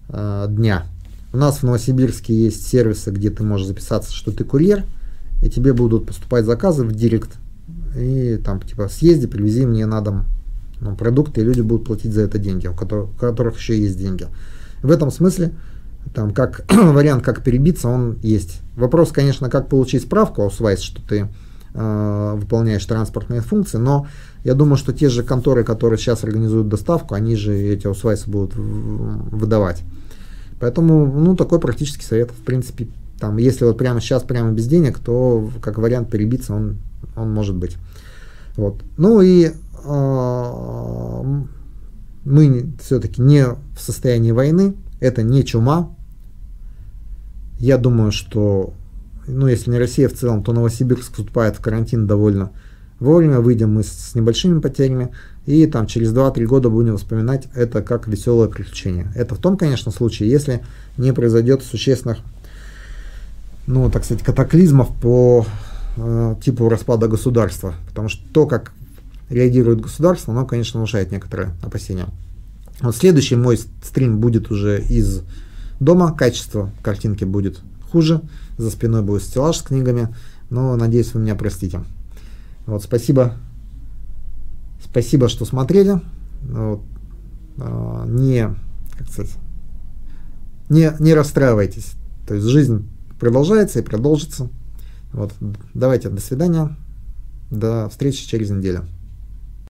э, дня. У нас в Новосибирске есть сервисы, где ты можешь записаться, что ты курьер, и тебе будут поступать заказы в директ. И там типа съезди, привези мне на дом ну, продукты, и люди будут платить за это деньги, у которых, у которых еще есть деньги. В этом смысле там как вариант, как перебиться, он есть. Вопрос, конечно, как получить справку свайс, что ты э, выполняешь транспортные функции, но я думаю, что те же конторы, которые сейчас организуют доставку, они же эти усвайсы будут выдавать. Поэтому, ну, такой практический совет, в принципе, там, если вот прямо сейчас, прямо без денег, то как вариант перебиться он, он может быть. Вот. Ну и мы все-таки не в состоянии войны, это не чума, я думаю, что, ну, если не Россия в целом, то Новосибирск вступает в карантин довольно вовремя, выйдем мы с небольшими потерями, и там через 2-3 года будем вспоминать это как веселое приключение. Это в том, конечно, случае, если не произойдет существенных, ну, так сказать, катаклизмов по э, типу распада государства. Потому что то, как реагирует государство, оно, конечно, внушает некоторые опасения. Вот следующий мой стрим будет уже из дома, качество картинки будет хуже, за спиной будет стеллаж с книгами, но надеюсь, вы меня простите. Вот, спасибо, спасибо, что смотрели. Вот, э, не, как сказать, не, не расстраивайтесь. То есть жизнь продолжается и продолжится. Вот, давайте, до свидания. До встречи через неделю.